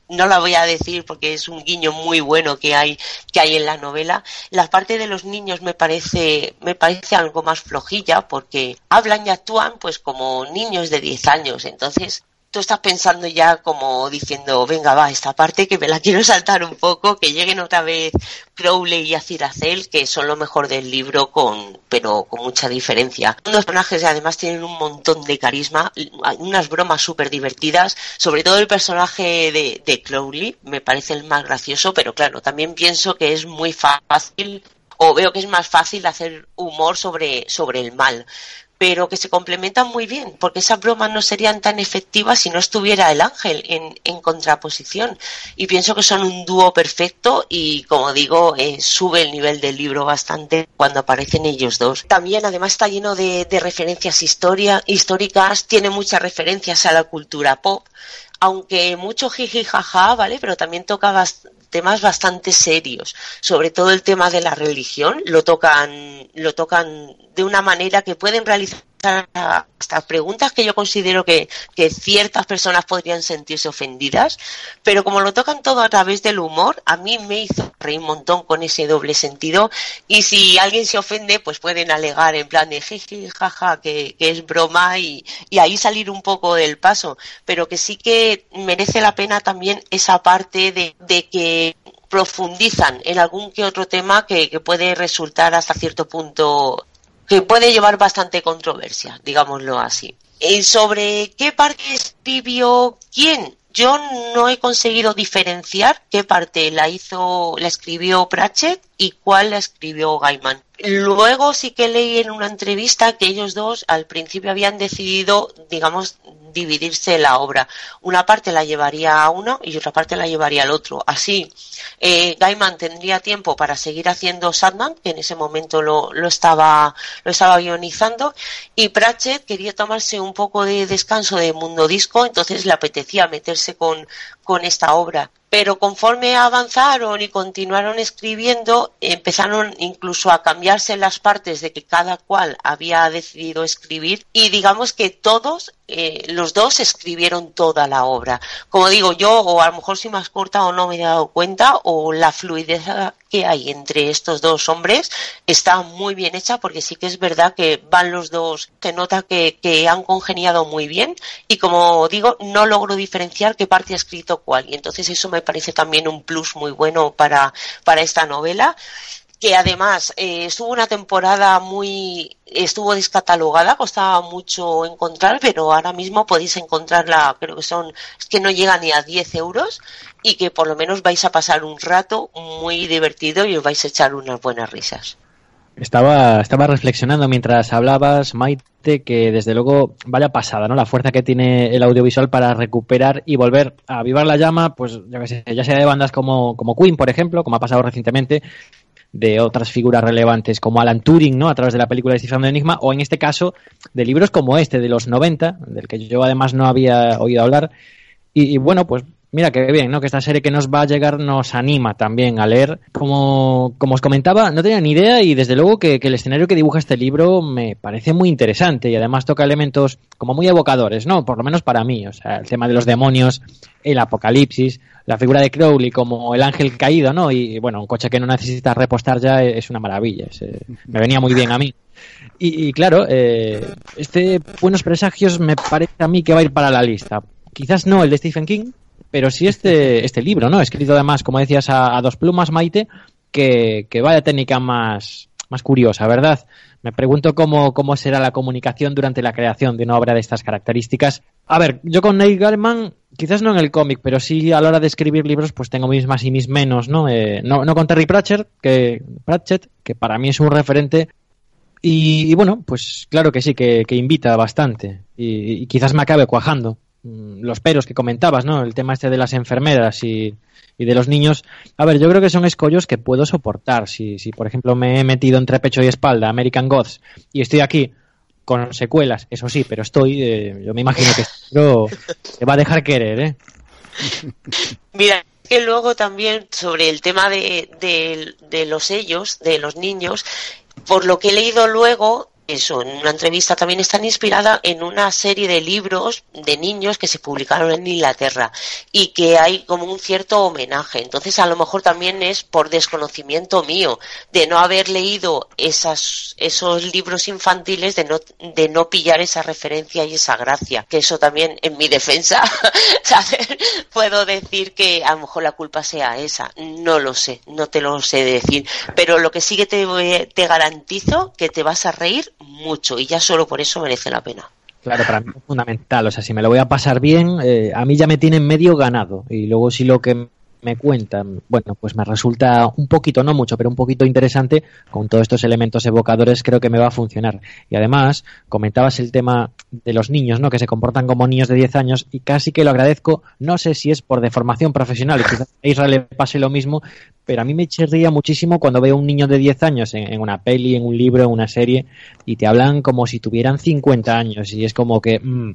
no la voy a decir porque es un guiño muy bueno que hay, que hay en la novela, la parte de los niños me parece, me parece algo más flojilla porque hablan y actúan pues como niños de 10 años, entonces estás pensando ya como diciendo, venga, va, esta parte que me la (laughs) quiero saltar un poco, que lleguen otra vez Crowley y Aziracel, que son lo mejor del libro, con, pero con mucha diferencia. Los personajes además tienen un montón de carisma, unas bromas súper divertidas, sobre todo el personaje de, de Crowley, me parece el más gracioso, pero claro, también pienso que es muy fácil o veo que es más fácil hacer humor sobre, sobre el mal pero que se complementan muy bien, porque esas bromas no serían tan efectivas si no estuviera el ángel en, en contraposición. Y pienso que son un dúo perfecto y, como digo, eh, sube el nivel del libro bastante cuando aparecen ellos dos. También, además, está lleno de, de referencias historia, históricas, tiene muchas referencias a la cultura pop, aunque mucho jiji jaja, ¿vale? Pero también toca temas bastante serios, sobre todo el tema de la religión, lo tocan, lo tocan de una manera que pueden realizar hasta preguntas que yo considero que, ciertas personas podrían sentirse ofendidas, pero como lo tocan todo a través del humor, a mí me hizo reír un montón con ese doble sentido. Y si alguien se ofende, pues pueden alegar en plan de jeje, jaja, que, es broma y, y ahí salir un poco del paso, pero que sí que merece la pena también esa parte de, que profundizan en algún que otro tema que, puede resultar hasta cierto punto que puede llevar bastante controversia, digámoslo así. ¿Y sobre qué parte escribió quién? Yo no he conseguido diferenciar qué parte la hizo, la escribió Pratchett y cuál la escribió Gaiman. Luego sí que leí en una entrevista que ellos dos al principio habían decidido, digamos, dividirse la obra. Una parte la llevaría a uno y otra parte la llevaría al otro. Así, eh, Gaiman tendría tiempo para seguir haciendo Sandman, que en ese momento lo, lo, estaba, lo estaba guionizando, y Pratchett quería tomarse un poco de descanso de Mundo Disco, entonces le apetecía meterse con, con esta obra pero conforme avanzaron y continuaron escribiendo, empezaron incluso a cambiarse las partes de que cada cual había decidido escribir y digamos que todos eh, los dos escribieron toda la obra. Como digo, yo o a lo mejor si más corta o no me he dado cuenta o la fluidez que hay entre estos dos hombres está muy bien hecha porque sí que es verdad que van los dos, se nota que, que han congeniado muy bien y como digo, no logro diferenciar qué parte ha escrito cuál y entonces eso me parece también un plus muy bueno para, para esta novela que además eh, estuvo una temporada muy estuvo descatalogada costaba mucho encontrar pero ahora mismo podéis encontrarla creo que son es que no llega ni a 10 euros y que por lo menos vais a pasar un rato muy divertido y os vais a echar unas buenas risas. Estaba estaba reflexionando mientras hablabas Maite que desde luego vaya pasada no la fuerza que tiene el audiovisual para recuperar y volver a avivar la llama pues ya, que sé, ya sea de bandas como como Queen por ejemplo como ha pasado recientemente de otras figuras relevantes como Alan Turing, ¿no? A través de la película Descifrando Enigma, o en este caso de libros como este de los 90, del que yo además no había oído hablar. Y, bueno, pues Mira qué bien, ¿no? Que esta serie que nos va a llegar nos anima también a leer. Como, como os comentaba, no tenía ni idea y desde luego que, que, el escenario que dibuja este libro me parece muy interesante y además toca elementos como muy evocadores, ¿no? Por lo menos para mí. O sea, el tema de los demonios, el apocalipsis, la figura de Crowley como el ángel caído, ¿no? Y bueno, un coche que no necesita repostar ya es una maravilla. Eh, me venía muy bien a mí. Y, y claro, eh, este Buenos Presagios me parece a mí que va a ir para la lista. Quizás no el de Stephen King, pero sí este, este libro, ¿no? Escrito además, como decías, a, a dos plumas, Maite, que, que, vaya técnica más, más curiosa, ¿verdad? Me pregunto cómo, cómo será la comunicación durante la creación de una obra de estas características. A ver, yo con Neil Gaiman, quizás no en el cómic, pero sí a la hora de escribir libros, pues tengo mis más y mis menos, ¿no? Eh, no, no, con Terry Pratchett, que, Pratchett, que para mí es un referente. Y, y bueno, pues claro que sí, que, que invita bastante. Y, y quizás me acabe cuajando los peros que comentabas, ¿no? El tema este de las enfermeras y, y, de los niños. A ver, yo creo que son escollos que puedo soportar. Si, si, por ejemplo, me he metido entre pecho y espalda American Gods y estoy aquí con secuelas, eso sí, pero estoy, eh, yo me imagino que esto va a dejar querer, ¿eh? Mira, que luego también sobre el tema de, de, de los sellos, de los niños, por lo que he leído luego, eso, en una entrevista también están inspirada en una serie de libros de niños que se publicaron en Inglaterra y que hay como un cierto homenaje. Entonces, a lo mejor también es por desconocimiento mío de no haber leído esas, esos libros infantiles, de no, de no pillar esa referencia y esa gracia. Que eso también, en mi defensa, (laughs) puedo decir que a lo mejor la culpa sea esa. No lo sé, no te lo sé decir. Pero lo que sí que te, te garantizo que te vas a reír mucho y ya solo por eso merece la pena. Claro, para mí es fundamental. O sea, si me lo voy a pasar bien, eh, a mí ya me tienen medio ganado. Y luego si lo que me cuentan, bueno, pues me resulta un poquito, no mucho, pero un poquito interesante, con todos estos elementos evocadores creo que me va a funcionar. Y además, comentabas el tema de los niños, ¿no? Que se comportan como niños de 10 años y casi que lo agradezco, no sé si es por deformación profesional, quizás a Israel le pase lo mismo, pero a mí me chirría muchísimo cuando veo un niño de 10 años en, en, una peli, en un libro, en una serie, y te hablan como si tuvieran 50 años, y es como que... Mm,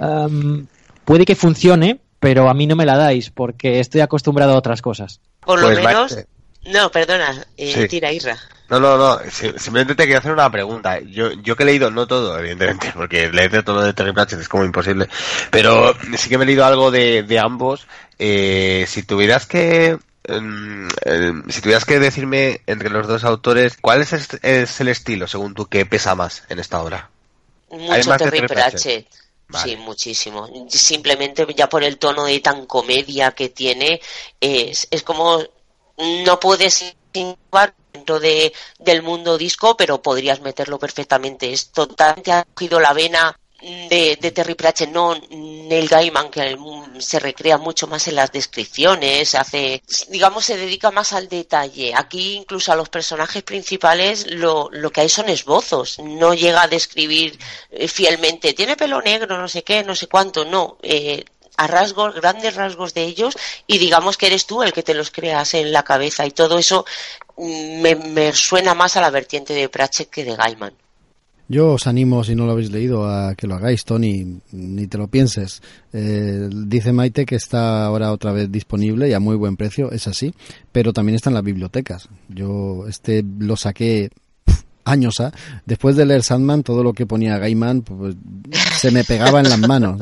um, puede que funcione, pero a mí no me la dais porque estoy acostumbrado a otras cosas. Por lo pues menos. Mate. No, perdona, eh, sí. tira Irra. No, no, no, simplemente te quería hacer una pregunta. Yo, yo que he leído, no todo, evidentemente, (laughs) porque leer todo de Terry Pratchett es como imposible, pero sí que me he leído algo de, de ambos. Eh, si tuvieras que eh, si tuvieras que decirme entre los dos autores, ¿cuál es, es, el estilo, según tú, que pesa más en esta obra? Mucho Terry Pratchett. Vale. Sí, muchísimo. Simplemente ya por el tono de tan comedia que tiene, es, es como no puedes dentro de, del mundo disco, pero podrías meterlo perfectamente. Es totalmente ha cogido la vena de, de, Terry Pratchett, no Neil Gaiman, que se recrea mucho más en las descripciones, hace, digamos, se dedica más al detalle. Aquí incluso a los personajes principales lo, lo que hay son esbozos, no llega a describir eh, fielmente, tiene pelo negro, no sé qué, no sé cuánto, no. Eh, a rasgos, grandes rasgos de ellos y digamos que eres tú el que te los creas en la cabeza y todo eso mm, me, me suena más a la vertiente de Pratchett que de Gaiman. Yo os animo, si no lo habéis leído, a que lo hagáis, Tony, ni te lo pienses. Eh, dice Maite que está ahora otra vez disponible y a muy buen precio, es así, pero también está en las bibliotecas. Yo este lo saqué años, ¿ah? después de leer Sandman, todo lo que ponía Gaiman pues, se me pegaba en las manos,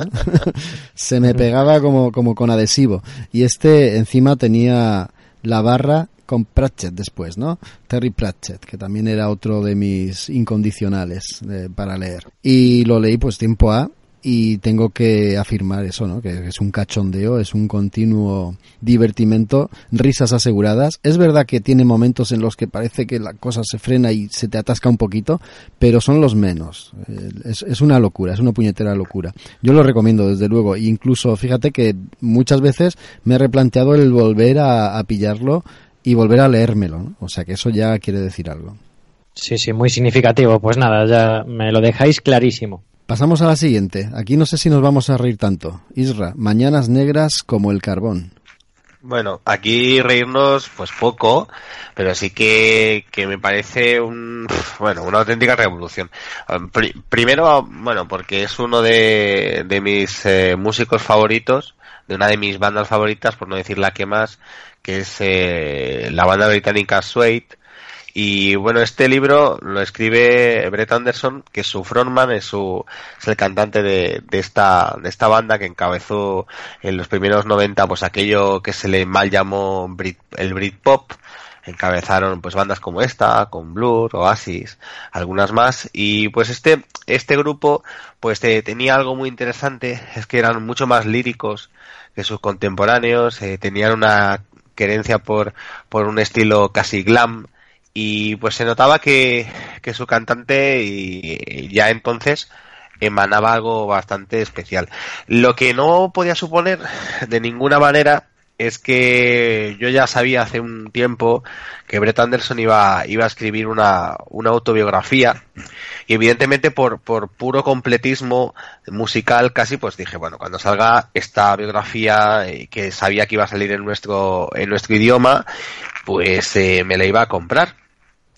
(laughs) se me pegaba como, como con adhesivo. Y este encima tenía la barra con Pratchett después, ¿no? Terry Pratchett, que también era otro de mis incondicionales eh, para leer. Y lo leí pues tiempo A y tengo que afirmar eso, ¿no? Que es un cachondeo, es un continuo divertimento, risas aseguradas. Es verdad que tiene momentos en los que parece que la cosa se frena y se te atasca un poquito, pero son los menos. Eh, es, una locura, es una puñetera locura. Yo lo recomiendo, desde luego. Incluso, fíjate que muchas veces me he replanteado el volver a pillarlo y volver a leérmelo, ¿no? O sea que eso ya quiere decir algo. Sí, sí, muy significativo. Pues nada, ya me lo dejáis clarísimo. Pasamos a la siguiente. Aquí no sé si nos vamos a reír tanto. Isra, mañanas negras como el carbón. Bueno, aquí reírnos pues poco, pero sí que, que me parece un, bueno, una auténtica revolución. Pri- primero, bueno, porque es uno de, de mis eh, músicos favoritos, de una de mis bandas favoritas, por no decir la que más, que es eh, la banda británica Suede. Y bueno, este libro lo escribe Brett Anderson, que es su frontman, es, su, es el cantante de, de, esta, de esta banda que encabezó en los primeros 90 pues aquello que se le mal llamó Brit, el Britpop. Encabezaron pues bandas como esta, con Blur, Oasis, algunas más. Y pues este, este grupo pues te, tenía algo muy interesante, es que eran mucho más líricos que sus contemporáneos, eh, tenían una querencia por, por un estilo casi glam, y pues se notaba que, que su cantante y ya entonces emanaba algo bastante especial. Lo que no podía suponer de ninguna manera es que yo ya sabía hace un tiempo que Brett Anderson iba, iba a escribir una, una autobiografía y evidentemente por, por puro completismo musical casi pues dije, bueno, cuando salga esta biografía eh, que sabía que iba a salir en nuestro, en nuestro idioma, pues eh, me la iba a comprar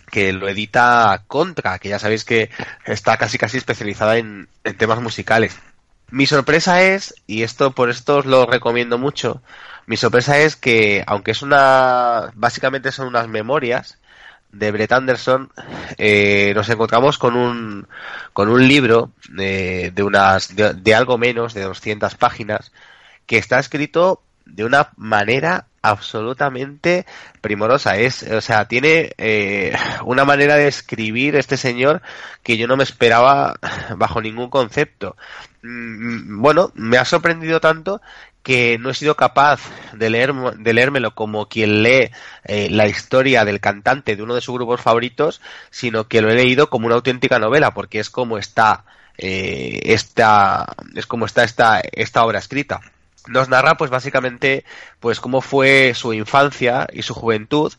que lo edita Contra, que ya sabéis que está casi casi especializada en, en, temas musicales. Mi sorpresa es, y esto por esto os lo recomiendo mucho, mi sorpresa es que, aunque es una, básicamente son unas memorias de Brett Anderson, eh, nos encontramos con un, con un libro de, de unas, de, algo menos de 200 páginas, que está escrito de una manera absolutamente primorosa. Es, o sea, tiene eh, una manera de escribir este señor que yo no me esperaba bajo ningún concepto. Mm, bueno, me ha sorprendido tanto que no he sido capaz de, leer, de leérmelo como quien lee eh, la historia del cantante de uno de sus grupos favoritos, sino que lo he leído como una auténtica novela, porque es como está eh, esta, es como está esta, esta obra escrita. Nos narra pues básicamente pues cómo fue su infancia y su juventud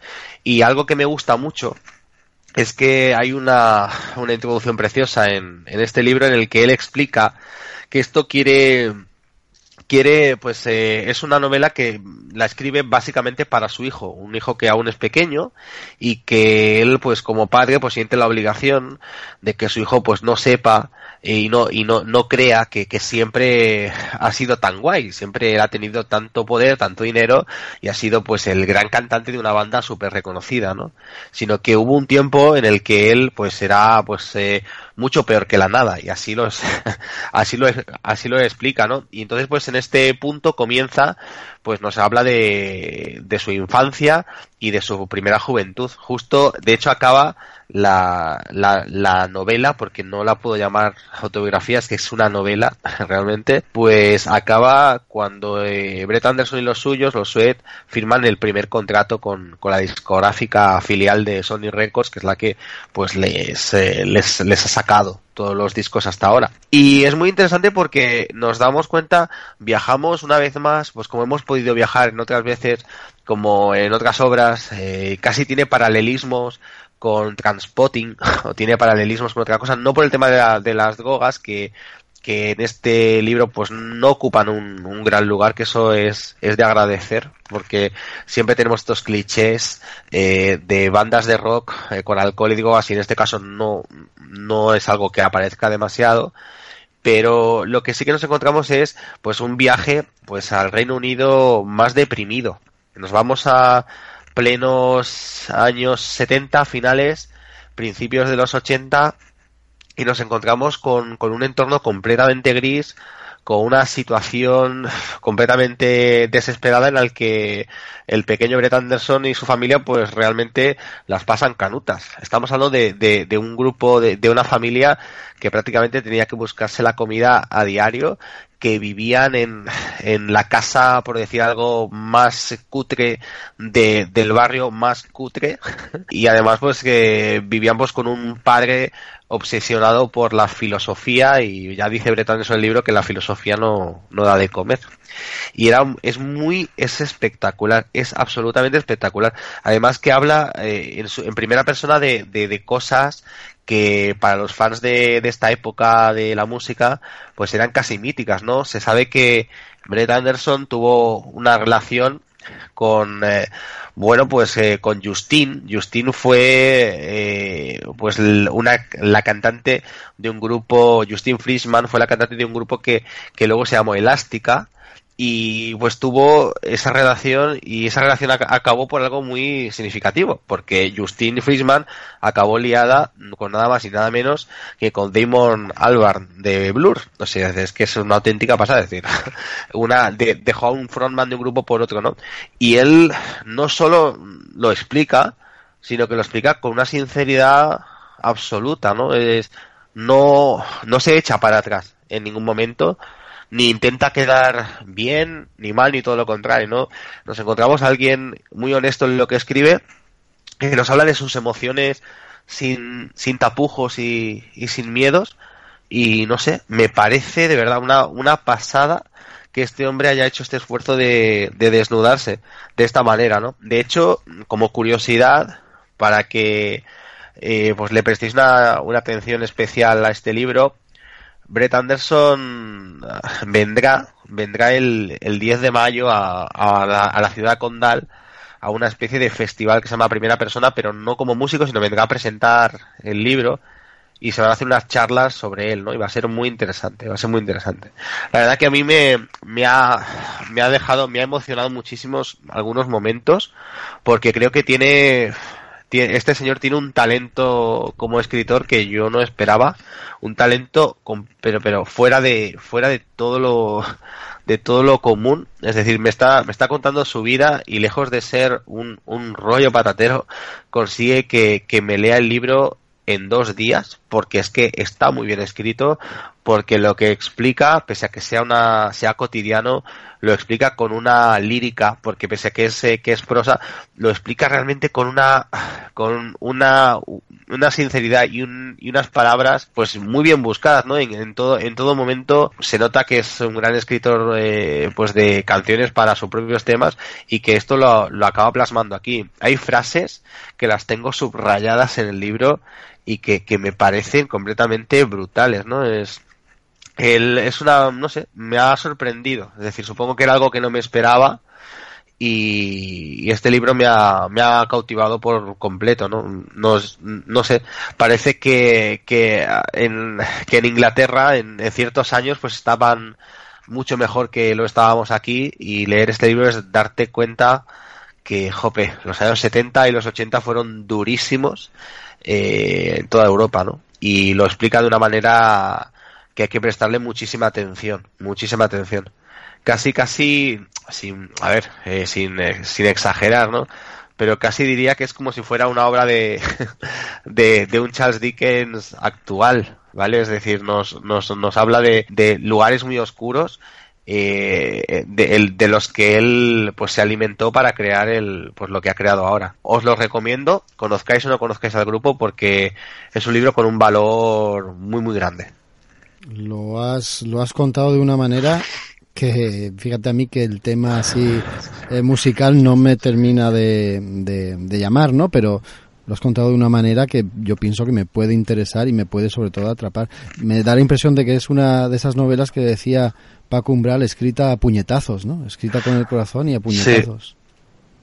y algo que me gusta mucho es que hay una, una introducción preciosa en, en, este libro en el que él explica que esto quiere quiere pues eh, es una novela que la escribe básicamente para su hijo un hijo que aún es pequeño y que él pues como padre pues siente la obligación de que su hijo pues no sepa y no y no no crea que, que siempre ha sido tan guay siempre ha tenido tanto poder tanto dinero y ha sido pues el gran cantante de una banda súper reconocida no sino que hubo un tiempo en el que él pues era pues eh, mucho peor que la nada y así lo (laughs) así lo así lo explica no y entonces pues en este punto comienza pues nos habla de, de su infancia y de su primera juventud. Justo de hecho acaba la, la, la, novela, porque no la puedo llamar autobiografía, es que es una novela (laughs) realmente, pues acaba cuando eh, Brett Anderson y los suyos, los Sued, firman el primer contrato con, con, la discográfica filial de Sony Records, que es la que pues les, eh, les, les ha sacado todos los discos hasta ahora. Y es muy interesante porque nos damos cuenta, viajamos una vez más, pues como hemos podido viajar en otras veces, como en otras obras, eh, casi tiene paralelismos con Transpotting (laughs) o tiene paralelismos con otra cosa, no por el tema de, la, de las drogas que, que en este libro pues no ocupan un, un, gran lugar, que eso es, es de agradecer, porque siempre tenemos estos clichés eh, de bandas de rock eh, con alcohol y drogas, y en este caso no, no es algo que aparezca demasiado, pero lo que sí que nos encontramos es pues un viaje pues al Reino Unido más deprimido. Nos vamos a, plenos años 70 finales principios de los 80 y nos encontramos con, con un entorno completamente gris, con una situación (laughs) completamente desesperada en la que el pequeño Brett Anderson y su familia pues realmente las pasan canutas. Estamos hablando de, de, de un grupo, de, de, una familia que prácticamente tenía que buscarse la comida a diario, que vivían en, en la casa, por decir algo, más cutre de, del barrio más cutre y además pues que vivíamos pues, con un padre obsesionado por la filosofía y ya dice Breton en el libro que la filosofía no, no da de comer. Y era, es muy, es espectacular, es absolutamente espectacular. Además que habla eh, en, su, en, primera persona de, de, cosas que para los fans de, de, esta época de la música, pues eran casi míticas, ¿no? Se sabe que Brett Anderson tuvo una relación con eh, bueno pues eh, con Justin Justin fue eh, pues una la cantante de un grupo Justin Friesman fue la cantante de un grupo que, que luego se llamó Elástica y pues tuvo esa relación y esa relación acabó por algo muy significativo porque Justine Friesman acabó liada con nada más y nada menos que con Damon Albarn de Blur. O sea es que es una auténtica pasada es decir (laughs) una de, dejó a un frontman de un grupo por otro no y él no solo lo explica sino que lo explica con una sinceridad absoluta no es no no se echa para atrás en ningún momento ni intenta quedar bien, ni mal, ni todo lo contrario, ¿no? Nos encontramos a alguien muy honesto en lo que escribe, que nos habla de sus emociones sin, sin tapujos y, y sin miedos, y no sé, me parece de verdad una, una pasada que este hombre haya hecho este esfuerzo de, de desnudarse de esta manera, ¿no? De hecho, como curiosidad, para que eh, pues le prestéis una, una atención especial a este libro, Brett Anderson vendrá, vendrá el, el 10 de mayo a, a, la, a, la, ciudad condal a una especie de festival que se llama Primera Persona, pero no como músico, sino vendrá a presentar el libro y se van a hacer unas charlas sobre él, ¿no? Y va a ser muy interesante, va a ser muy interesante. La verdad que a mí me, me, ha, me ha dejado, me ha emocionado muchísimos algunos momentos, porque creo que tiene, este señor tiene un talento como escritor que yo no esperaba, un talento con, pero pero fuera de fuera de todo lo (laughs) de todo lo común, es decir, me está me está contando su vida y lejos de ser un, un rollo patatero consigue que, que me lea el libro en dos días porque es que está muy bien escrito porque lo que explica pese a que sea una sea cotidiano lo explica con una lírica porque pese a que es que es prosa lo explica realmente con una con una una sinceridad y, un, y unas palabras pues muy bien buscadas no en, todo en todo momento se nota que es un gran escritor eh, pues de canciones para sus propios temas y que esto lo, lo acaba plasmando aquí hay frases que las tengo subrayadas en el libro y que, que me parecen completamente brutales, ¿no? Es, él es una, no sé, me ha sorprendido. Es decir, supongo que era algo que no me esperaba y, este libro me ha, me ha cautivado por completo, ¿no? No, no sé, parece que, que, en, que en Inglaterra en, en ciertos años pues estaban mucho mejor que lo estábamos aquí y leer este libro es darte cuenta que, jope, los años 70 y los 80 fueron durísimos eh, en toda Europa, ¿no? Y lo explica de una manera que hay que prestarle muchísima atención, muchísima atención. Casi, casi, sin, a ver, eh, sin, eh, sin exagerar, ¿no? Pero casi diría que es como si fuera una obra de, (laughs) de, de un Charles Dickens actual, ¿vale? Es decir, nos, nos, nos habla de, de lugares muy oscuros eh, de, de, los que él pues se alimentó para crear el pues lo que ha creado ahora. Os lo recomiendo, conozcáis o no conozcáis al grupo porque es un libro con un valor muy muy grande. Lo has lo has contado de una manera que fíjate a mí que el tema así eh, musical no me termina de, de, de llamar, ¿no? Pero lo has contado de una manera que yo pienso que me puede interesar y me puede sobre todo atrapar. Me da la impresión de que es una de esas novelas que decía Paco Umbral escrita a puñetazos, ¿no? Escrita con el corazón y a puñetazos. Sí.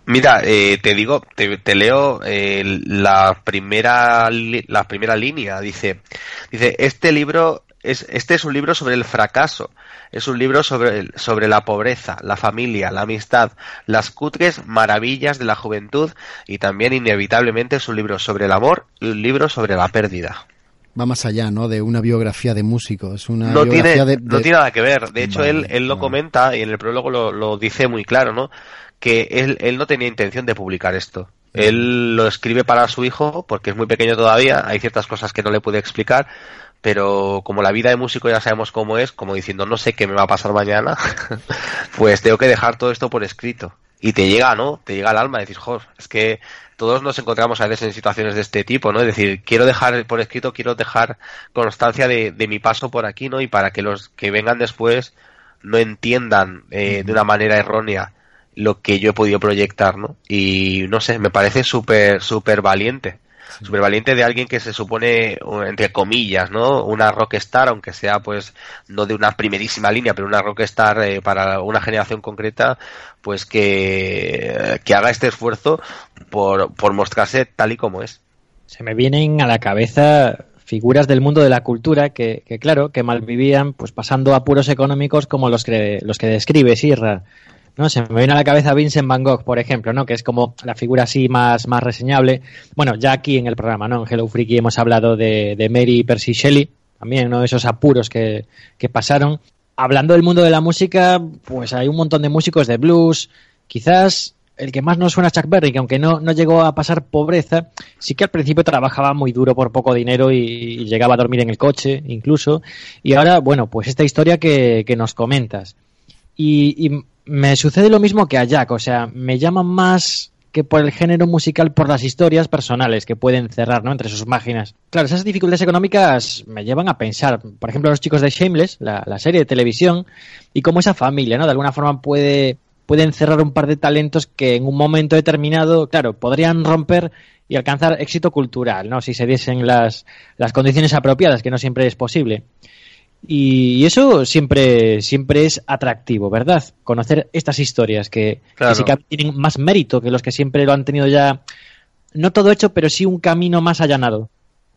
Mira, eh, te digo, te, te leo eh, la primera la primera línea. Dice, dice este libro es, este es un libro sobre el fracaso, es un libro sobre, sobre la pobreza, la familia, la amistad, las cutres maravillas de la juventud y también inevitablemente es un libro sobre el amor y un libro sobre la pérdida va más allá, ¿no? De una biografía de músico. Es una no biografía tiene, de, No tiene nada que ver. De hecho, él, él lo comenta y en el prólogo lo, lo dice muy claro, ¿no? Que él, él no tenía intención de publicar esto. Él lo escribe para su hijo porque es muy pequeño todavía. Hay ciertas cosas que no le puede explicar. Pero como la vida de músico ya sabemos cómo es, como diciendo no sé qué me va a pasar mañana, (laughs) pues tengo que dejar todo esto por escrito. Y te llega, ¿no? Te llega al alma, decir, joder, es que todos nos encontramos a veces en situaciones de este tipo, ¿no? Es decir, quiero dejar por escrito, quiero dejar constancia de, de mi paso por aquí, ¿no? Y para que los que vengan después no entiendan eh, de una manera errónea lo que yo he podido proyectar, ¿no? Y no sé, me parece súper, súper valiente. Súper valiente de alguien que se supone, entre comillas, ¿no? Una rockstar, aunque sea, pues, no de una primerísima línea, pero una rockstar eh, para una generación concreta, pues que, que haga este esfuerzo por, por mostrarse tal y como es. Se me vienen a la cabeza figuras del mundo de la cultura que, que claro, que malvivían pues pasando apuros económicos como los que, los que describe Sirra. ¿No? Se me viene a la cabeza Vincent Van Gogh, por ejemplo, ¿no? Que es como la figura así más, más reseñable. Bueno, ya aquí en el programa, ¿no? En Hello Freaky hemos hablado de, de Mary Percy Shelley, también, ¿no? Esos apuros que, que pasaron. Hablando del mundo de la música, pues hay un montón de músicos de blues. Quizás el que más nos suena es Chuck Berry, que aunque no, no llegó a pasar pobreza, sí que al principio trabajaba muy duro por poco dinero y, llegaba a dormir en el coche, incluso. Y ahora, bueno, pues esta historia que, que nos comentas. Y, y, me sucede lo mismo que a Jack, o sea, me llama más que por el género musical, por las historias personales que pueden cerrar ¿no? entre sus máquinas. Claro, esas dificultades económicas me llevan a pensar, por ejemplo, los chicos de Shameless, la, la serie de televisión, y cómo esa familia, ¿no? De alguna forma puede, puede encerrar un par de talentos que en un momento determinado, claro, podrían romper y alcanzar éxito cultural, ¿no? Si se diesen las, las condiciones apropiadas, que no siempre es posible. Y eso siempre, siempre es atractivo, ¿verdad? Conocer estas historias que, Claro. que sí que tienen más mérito que los que siempre lo han tenido ya, no todo hecho, pero sí un camino más allanado.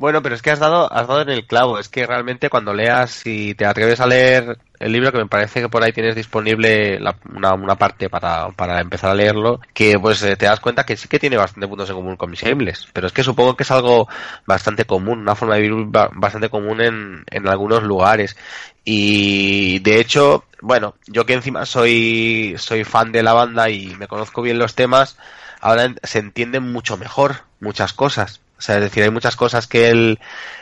Bueno, pero es que has dado, has dado en el clavo. Es que realmente cuando leas y te atreves a leer el libro, que me parece que por ahí tienes disponible una, una parte para, para empezar a leerlo, que pues eh, te das cuenta que sí que tiene bastante puntos en común con mis Shameless. Pero es que supongo que es algo bastante común, una forma de vivir ba- bastante común en, en algunos lugares. Y de hecho, bueno, yo que encima soy, soy fan de la banda y me conozco bien los temas, ahora se entienden mucho mejor muchas cosas. O sea, es decir, hay muchas cosas que él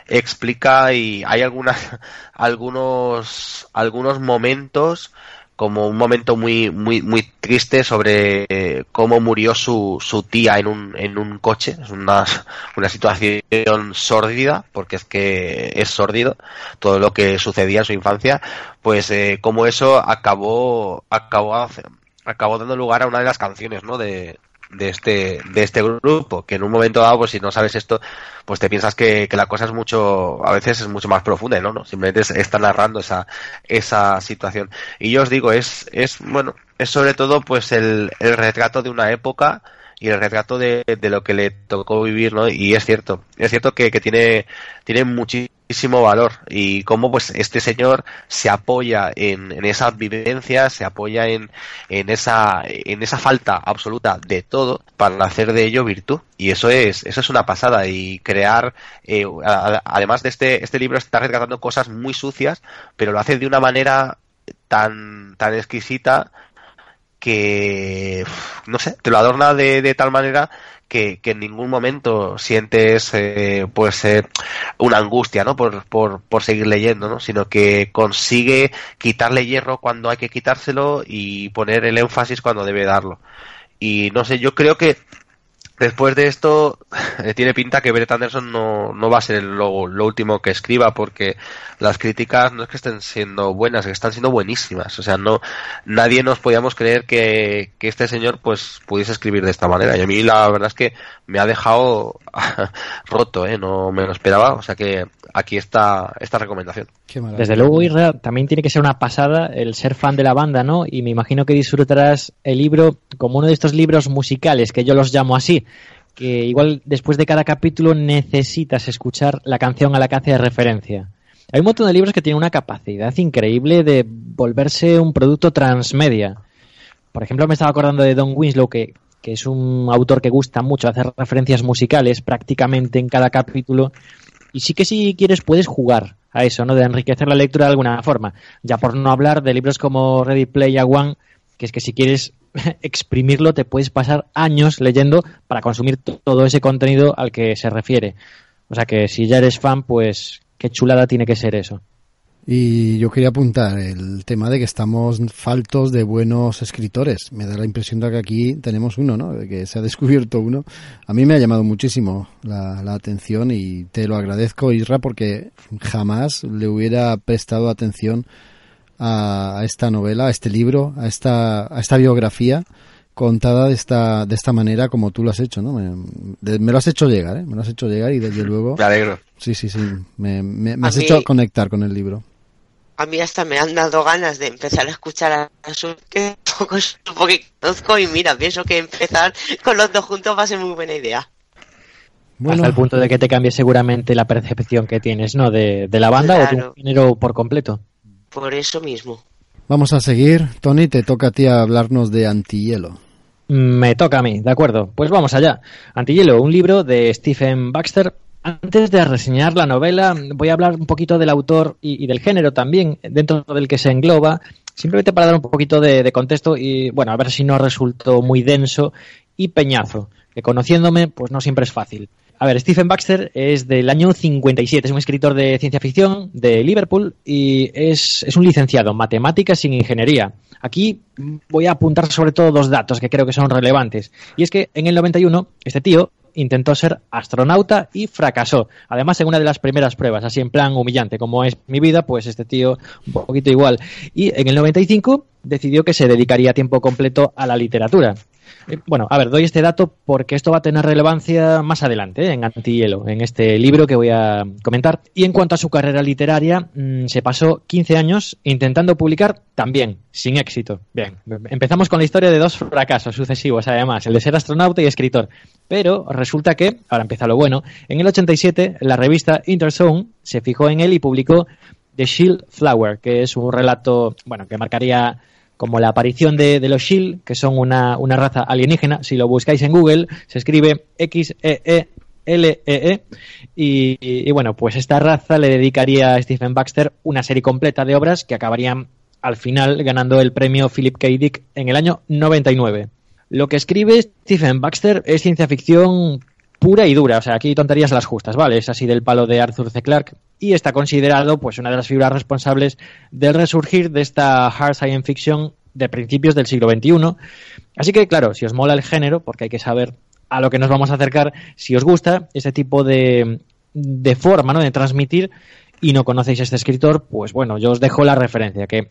explica y hay algunas, (laughs) algunos, algunos momentos como un momento muy, muy, muy triste sobre eh, cómo murió su, su tía en un, en un coche. Es una, (laughs) una situación sórdida, porque es que es sórdido todo lo que sucedía en su infancia, pues eh, como eso acabó, acabó, acabó dando lugar a una de las canciones, ¿no? De, de este, de este grupo, que en un momento dado, pues si no sabes esto, pues te piensas que, que la cosa es mucho, a veces es mucho más profunda, ¿no? no simplemente es- está narrando esa, esa situación. Y yo os digo, es, es, bueno, es sobre todo pues el, el retrato de una época y el retrato de, de lo que le tocó vivir, ¿no? Y es cierto, es cierto que, que tiene, tiene muchísimo valor y cómo pues este señor se apoya en, en esas vivencias, se apoya en, en esa, en esa falta absoluta de todo para hacer de ello virtud. Y eso es, eso es una pasada y crear, eh, además de este, este libro está retratando cosas muy sucias, pero lo hace de una manera tan, tan exquisita que no sé, te lo adorna de, de tal manera que, en ningún momento sientes eh, pues eh, una angustia ¿no? por, por, por seguir leyendo, ¿no? sino que consigue quitarle hierro cuando hay que quitárselo y poner el énfasis cuando debe darlo. Y no sé, yo creo que después de esto (laughs) eh, tiene pinta que Brett Anderson no, no va a ser lo, lo último que escriba porque las críticas no es que estén siendo buenas, es que están siendo buenísimas. O sea, no nadie nos podíamos creer que, que este señor pues pudiese escribir de esta manera. Y a mí la verdad es que me ha dejado (laughs) roto, ¿eh? no me lo esperaba. O sea que aquí está esta recomendación. Desde luego, Irra, también tiene que ser una pasada el ser fan de la banda, ¿no? Y me imagino que disfrutarás el libro como uno de estos libros musicales, que yo los llamo así, que igual después de cada capítulo necesitas escuchar la canción a la que hace referencia. Hay un montón de libros que tienen una capacidad increíble de volverse un producto transmedia. Por ejemplo, me estaba acordando de Don Winslow, que, que es un autor que gusta mucho hacer referencias musicales prácticamente en cada capítulo. Y sí que si quieres puedes jugar a eso, ¿no? De enriquecer la lectura de alguna forma. Ya por no hablar de libros como Ready Player One, que es que si quieres (laughs) exprimirlo te puedes pasar años leyendo para consumir todo ese contenido al que se refiere. O sea que si ya eres fan, pues qué chulada tiene que ser eso. Y yo quería apuntar el tema de que estamos faltos de buenos escritores. Me da la impresión de que aquí tenemos uno, ¿no? De que se ha descubierto uno. A mí me ha llamado muchísimo la, la atención y te lo agradezco, Isra, porque jamás le hubiera prestado atención a, esta novela, a este libro, a esta, a esta biografía contada de esta, de esta manera como tú lo has hecho, ¿no? Me, me lo has hecho llegar, ¿eh? Me lo has hecho llegar y desde luego... Me alegro. Sí, sí, sí. Me, me, has hecho conectar con el libro a mí hasta me han dado ganas de empezar a escuchar a su que poco, poco que conozco y mira, pienso que empezar con los dos juntos va a ser muy buena idea. Bueno. Hasta el punto de que te cambie seguramente la percepción que tienes, ¿no? De, de la banda o de un género por completo. Por eso mismo. Vamos a seguir. Tony, te toca a ti hablarnos de Antihielo. Me toca a mí, de acuerdo. Pues vamos allá. Antihielo, un libro de Stephen Baxter antes de reseñar la novela, voy a hablar un poquito del autor y, del género también, dentro del que se engloba, simplemente para dar un poquito de, contexto y, bueno, a ver si no resultó muy denso y peñazo, que conociéndome, pues no siempre es fácil. A ver, Stephen Baxter es del año 57, es un escritor de ciencia ficción de Liverpool y es, es un licenciado en matemáticas y en ingeniería. Aquí voy a apuntar sobre todo dos datos que creo que son relevantes. Y es que en el 91 este tío intentó ser astronauta y fracasó. Además, en una de las primeras pruebas, así en plan humillante, como es mi vida, pues este tío un poquito igual. Y en el 95 decidió que se dedicaría tiempo completo a la literatura. Eh, bueno, a ver, doy este dato porque esto va a tener relevancia más adelante ¿eh? en Antihielo, en este libro que voy a comentar. Y en cuanto a su carrera literaria, mm, se pasó 15 años intentando publicar también, sin éxito. Bien, empezamos con la historia de dos fracasos sucesivos, además, el de ser astronauta y escritor. Pero resulta que, ahora empieza lo bueno, en el 87 la revista Interzone se fijó en él y publicó The Shield Flower, que es un relato, bueno, que marcaría como la aparición de, los Shield, que son una, raza alienígena. Si lo buscáis en Google, se escribe X-E-E. L -E -E, y, y, bueno, pues esta raza le dedicaría a Stephen Baxter una serie completa de obras que acabarían al final ganando el premio Philip K. Dick en el año 99. Lo que escribe Stephen Baxter es ciencia ficción pura y dura, o sea, aquí tonterías las justas, ¿vale? Es así del palo de Arthur C. Clarke y está considerado pues una de las figuras responsables del resurgir de esta hard science fiction de principios del siglo XXI. Así que, claro, si os mola el género, porque hay que saber a lo que nos vamos a acercar, si os gusta ese tipo de, de forma, ¿no? De transmitir y no conocéis a este escritor, pues bueno, yo os dejo la referencia, que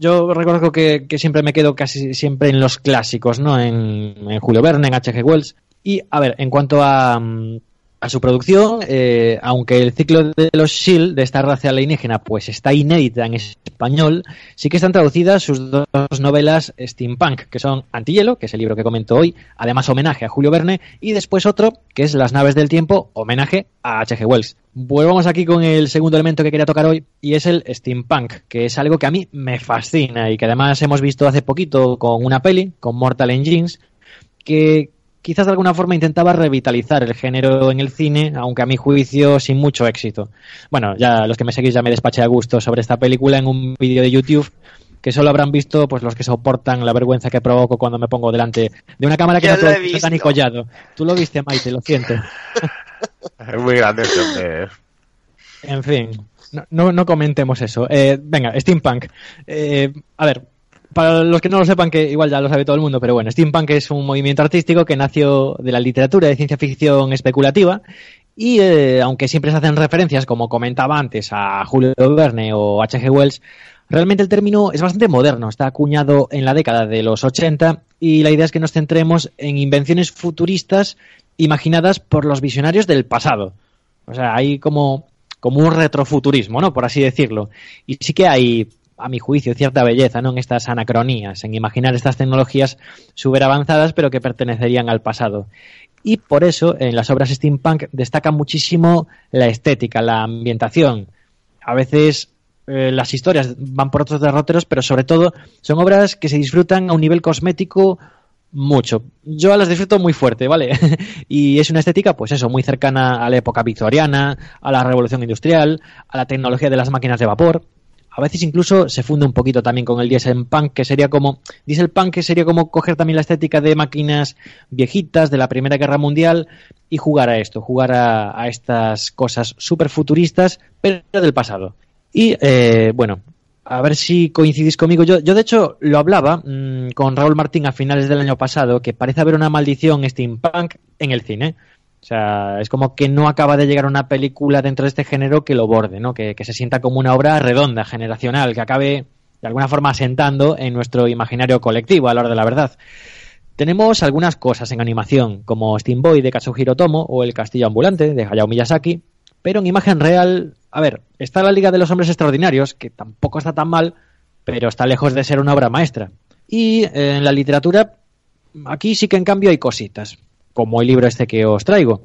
yo reconozco que, siempre me quedo casi siempre en los clásicos, ¿no? En, en Julio Verne, en H.G. Wells, y, a ver, en cuanto a, mm, a su producción, eh, aunque el ciclo de los Shield de esta raza alienígena pues está inédita en español, sí que están traducidas sus dos novelas steampunk, que son Antihielo, que es el libro que comento hoy, además homenaje a Julio Verne, y después otro, que es Las naves del tiempo, homenaje a H.G. Wells. Volvamos aquí con el segundo elemento que quería tocar hoy, y es el steampunk, que es algo que a mí me fascina y que además hemos visto hace poquito con una peli, con Mortal Engines, que quizás de alguna forma intentaba revitalizar el género en el cine, aunque a mi juicio sin mucho éxito. Bueno, ya los que me seguís ya me despaché a gusto sobre esta película en un vídeo de YouTube que solo habrán visto pues los que soportan la vergüenza que provoco cuando me pongo delante de una cámara que no está ni collado. Tú lo viste, Maite, lo siento. Es muy grande este hombre. En fin, no, no, comentemos eso. Eh, venga, Steampunk. Eh, a ver, para los que no lo sepan, que igual ya lo sabe todo el mundo, pero bueno, steampunk es un movimiento artístico que nació de la literatura de ciencia ficción especulativa y eh, aunque siempre se hacen referencias, como comentaba antes, a Julio Verne o H.G. Wells, realmente el término es bastante moderno, está acuñado en la década de los 80 y la idea es que nos centremos en invenciones futuristas imaginadas por los visionarios del pasado. O sea, hay como, como un retrofuturismo, ¿no? Por así decirlo. Y sí que hay a mi juicio, cierta belleza ¿no? en estas anacronías, en imaginar estas tecnologías súper avanzadas pero que pertenecerían al pasado. Y por eso en las obras steampunk destaca muchísimo la estética, la ambientación. a veces eh, las historias van por otros derroteros, pero sobre todo son obras que se disfrutan a un nivel cosmético mucho. Yo las disfruto muy fuerte, ¿vale? (laughs) y es una estética, pues eso, muy cercana a la época victoriana, a la revolución industrial, a la tecnología de las máquinas de vapor. A veces incluso se funde un poquito también con el diesel punk, que sería como, diesel punk que sería como coger también la estética de máquinas viejitas de la Primera Guerra Mundial y jugar a esto, jugar a, a estas cosas súper futuristas, pero del pasado. Y eh, bueno, a ver si coincidís conmigo. Yo, yo de hecho, lo hablaba mmm, con Raúl Martín a finales del año pasado, que parece haber una maldición steampunk en el cine. O sea, es como que no acaba de llegar una película dentro de este género que lo borde, ¿no? Que, que se sienta como una obra redonda, generacional, que acabe de alguna forma asentando en nuestro imaginario colectivo a la hora de la verdad. Tenemos algunas cosas en animación, como Steam Boy de Katsuhiro Tomo o El Castillo Ambulante de Hayao Miyazaki, pero en imagen real, a ver, está la Liga de los Hombres Extraordinarios, que tampoco está tan mal, pero está lejos de ser una obra maestra. Y en la literatura, aquí sí que en cambio hay cositas, como el libro este que os traigo.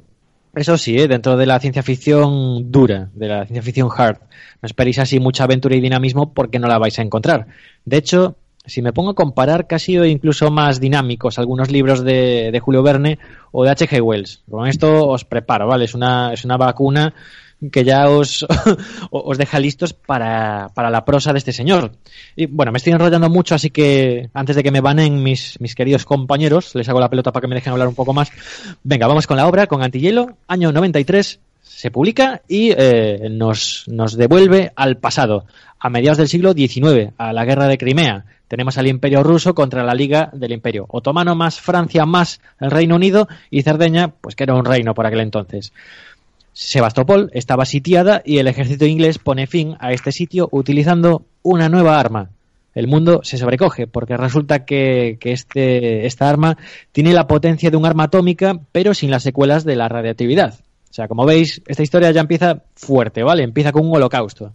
Eso sí, ¿eh? dentro de la ciencia ficción dura, de la ciencia ficción hard. No esperéis así mucha aventura y dinamismo porque no la vais a encontrar. De hecho, si me pongo a comparar, casi o incluso más dinámicos algunos libros de, de Julio Verne o de H.G. Wells. Con esto os preparo, ¿vale? Es una, es una vacuna que ya os, (laughs) os deja listos para, para, la prosa de este señor. Y bueno, me estoy enrollando mucho, así que antes de que me banen mis, mis queridos compañeros, les hago la pelota para que me dejen hablar un poco más. Venga, vamos con la obra, con Antihielo, año 93, se publica y eh, nos, nos devuelve al pasado, a mediados del siglo XIX, a la guerra de Crimea. Tenemos al Imperio ruso contra la Liga del Imperio Otomano más Francia más el Reino Unido y Cerdeña, pues que era un reino por aquel entonces. Sebastopol estaba sitiada y el ejército inglés pone fin a este sitio utilizando una nueva arma. El mundo se sobrecoge porque resulta que, que este, esta arma tiene la potencia de un arma atómica pero sin las secuelas de la radioactividad. O sea, como veis, esta historia ya empieza fuerte, ¿vale? Empieza con un holocausto.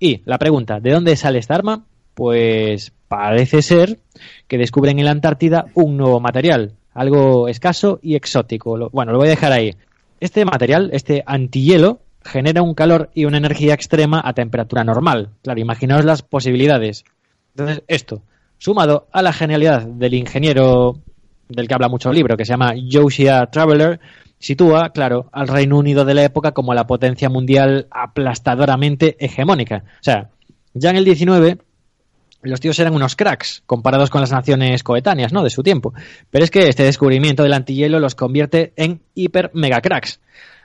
Y la pregunta, ¿de dónde sale esta arma? Pues parece ser que descubren en la Antártida un nuevo material, algo escaso y exótico. Bueno, lo voy a dejar ahí. Este material, este antihielo, genera un calor y una energía extrema a temperatura normal. Claro, imaginaos las posibilidades. Entonces, esto, sumado a la genialidad del ingeniero del que habla mucho el libro, que se llama Josiah Traveler, sitúa, claro, al Reino Unido de la época como la potencia mundial aplastadoramente hegemónica. O sea, ya en el 19 los tíos eran unos cracks comparados con las naciones coetáneas, ¿no? De su tiempo. Pero es que este descubrimiento del antihielo los convierte en hiper mega cracks.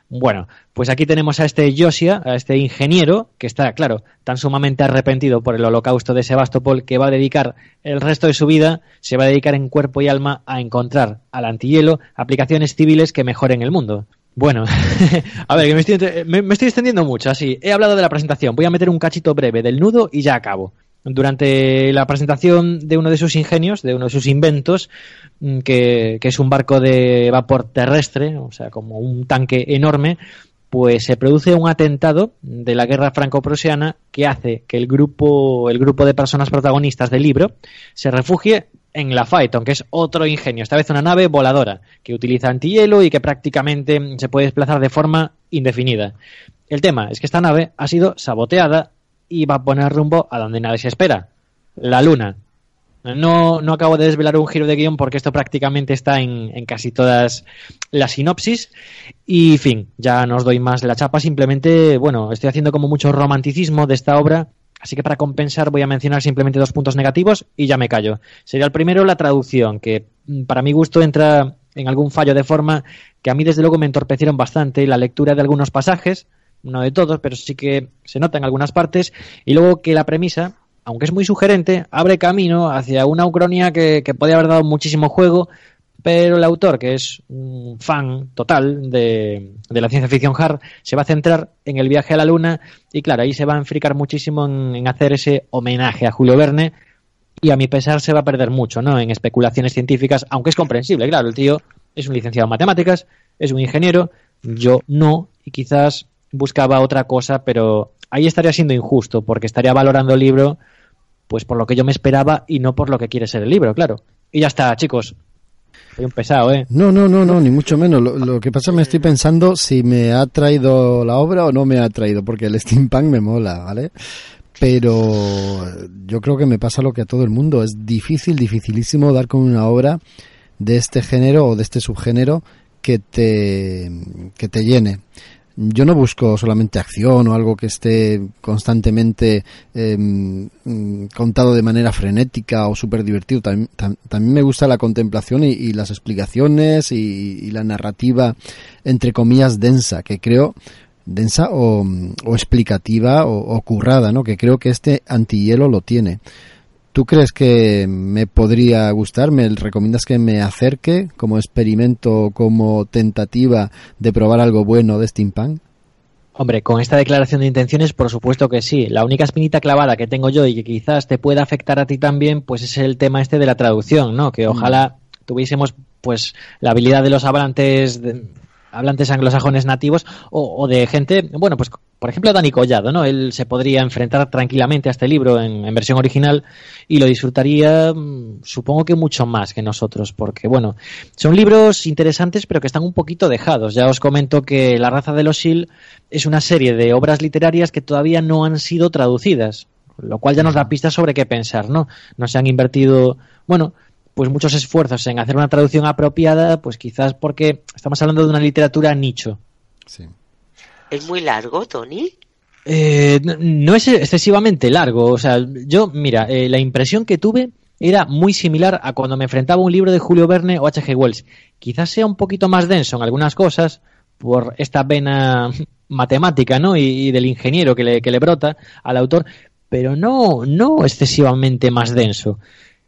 Bueno, pues aquí tenemos a este Josia, a este ingeniero, que está, claro, tan sumamente arrepentido por el holocausto de Sebastopol que va a dedicar el resto de su vida, se va a dedicar en cuerpo y alma a encontrar al antihielo aplicaciones civiles que mejoren el mundo. Bueno, (laughs) a ver, que me estoy, me, me estoy extendiendo mucho, así. He hablado de la presentación, voy a meter un cachito breve del nudo y ya acabo durante la presentación de uno de sus ingenios, de uno de sus inventos, mm, que, es un barco de vapor terrestre, o sea, como un tanque enorme, pues se produce un atentado de la guerra franco-prusiana que hace que el grupo, el grupo de personas protagonistas del libro se refugie en la Phaeton, que es otro ingenio, esta vez una nave voladora, que utiliza antihielo y que prácticamente se puede desplazar de forma indefinida. El tema es que esta nave ha sido saboteada y va a poner rumbo a donde nadie se espera, la luna. No, no acabo de desvelar un giro de guion porque esto prácticamente está en, casi todas las sinopsis. Y, fin, ya no os doy más la chapa. Simplemente, bueno, estoy haciendo como mucho romanticismo de esta obra. Así que para compensar voy a mencionar simplemente dos puntos negativos y ya me callo. Sería el primero la traducción, que para mi gusto entra en algún fallo de forma que a mí desde luego me entorpecieron bastante la lectura de algunos pasajes no de todos, pero sí que se nota en algunas partes, y luego que la premisa, aunque es muy sugerente, abre camino hacia una ucronía que, que haber dado muchísimo juego, pero el autor, que es un fan total de, de, la ciencia ficción hard, se va a centrar en el viaje a la luna y claro, ahí se va a enfricar muchísimo en, en hacer ese homenaje a Julio Verne y a mi pesar se va a perder mucho, ¿no? En especulaciones científicas, aunque es comprensible, claro, el tío es un licenciado en matemáticas, es un ingeniero, yo no, y quizás buscaba otra cosa, pero ahí estaría siendo injusto, porque estaría valorando el libro pues por lo que yo me esperaba y no por lo que quiere ser el libro, claro. Y ya está, chicos. Soy un pesado, ¿eh? No, no, no, no, ni mucho menos. Lo, que pasa es que me estoy pensando si me ha traído la obra o no me ha traído, porque el steampunk me mola, ¿vale? Pero yo creo que me pasa lo que a todo el mundo. Es difícil, dificilísimo dar con una obra de este género o de este subgénero que te, que te llene. Yo no busco solamente acción o algo que esté constantemente eh, contado de manera frenética o súper divertido. También, tam, también, me gusta la contemplación y, las explicaciones y, la narrativa, entre comillas, densa, que creo densa o, o explicativa o, o, currada, ¿no? Que creo que este antihielo lo tiene. ¿Tú crees que me podría gustar? ¿Me recomiendas que me acerque como experimento, como tentativa de probar algo bueno de steampunk? Hombre, con esta declaración de intenciones, por supuesto que sí. La única espinita clavada que tengo yo y que quizás te pueda afectar a ti también, pues es el tema este de la traducción, ¿no? Que ojalá mm. tuviésemos, pues, la habilidad de los hablantes de, hablantes anglosajones nativos o, o, de gente, bueno, pues por ejemplo Dani Collado, ¿no? Él se podría enfrentar tranquilamente a este libro en, en, versión original y lo disfrutaría, supongo que mucho más que nosotros, porque bueno, son libros interesantes pero que están un poquito dejados. Ya os comento que La raza de los Sil es una serie de obras literarias que todavía no han sido traducidas, lo cual ya nos da pistas sobre qué pensar, ¿no? No se han invertido, bueno, pues muchos esfuerzos en hacer una traducción apropiada, pues quizás porque estamos hablando de una literatura nicho. Sí. ¿Es muy largo, Tony? Eh, no es excesivamente largo. O sea, yo, mira, eh, la impresión que tuve era muy similar a cuando me enfrentaba a un libro de Julio Verne o H.G. Wells. Quizás sea un poquito más denso en algunas cosas por esta vena (laughs) matemática, ¿no? Y, y del ingeniero que le, que le brota al autor, pero no, no excesivamente más denso.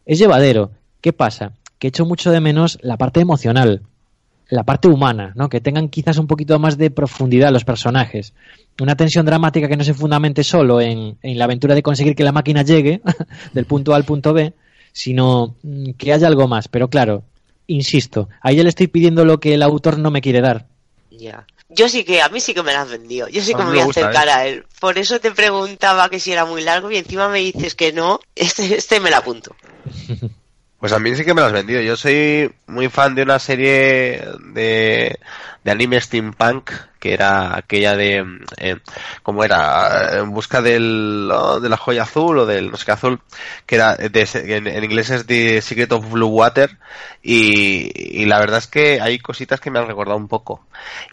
Es llevadero. ¿Qué pasa? Que echo mucho de menos la parte emocional, la parte humana, ¿no? Que tengan quizás un poquito más de profundidad los personajes. Una tensión dramática que no se fundamente solo en, en la aventura de conseguir que la máquina llegue (laughs) del punto A al punto B, sino mm, que haya algo más. Pero claro, insisto, ahí ya le estoy pidiendo lo que el autor no me quiere dar. Ya. Yo sí que, a mí sí que me lo has vendido. Yo sí que me voy a acercar a él. Por eso te preguntaba que si era muy largo y encima me dices que no. (laughs) Este, este me la apunto. (laughs) Pues a mí sí que me lo has vendido. Yo soy muy fan de una serie de, de anime steampunk que era aquella de eh, cómo era en busca del oh, de la joya azul o del no sé qué azul que era de, en, en, inglés es The Secret of Blue Water y, y, la verdad es que hay cositas que me han recordado un poco.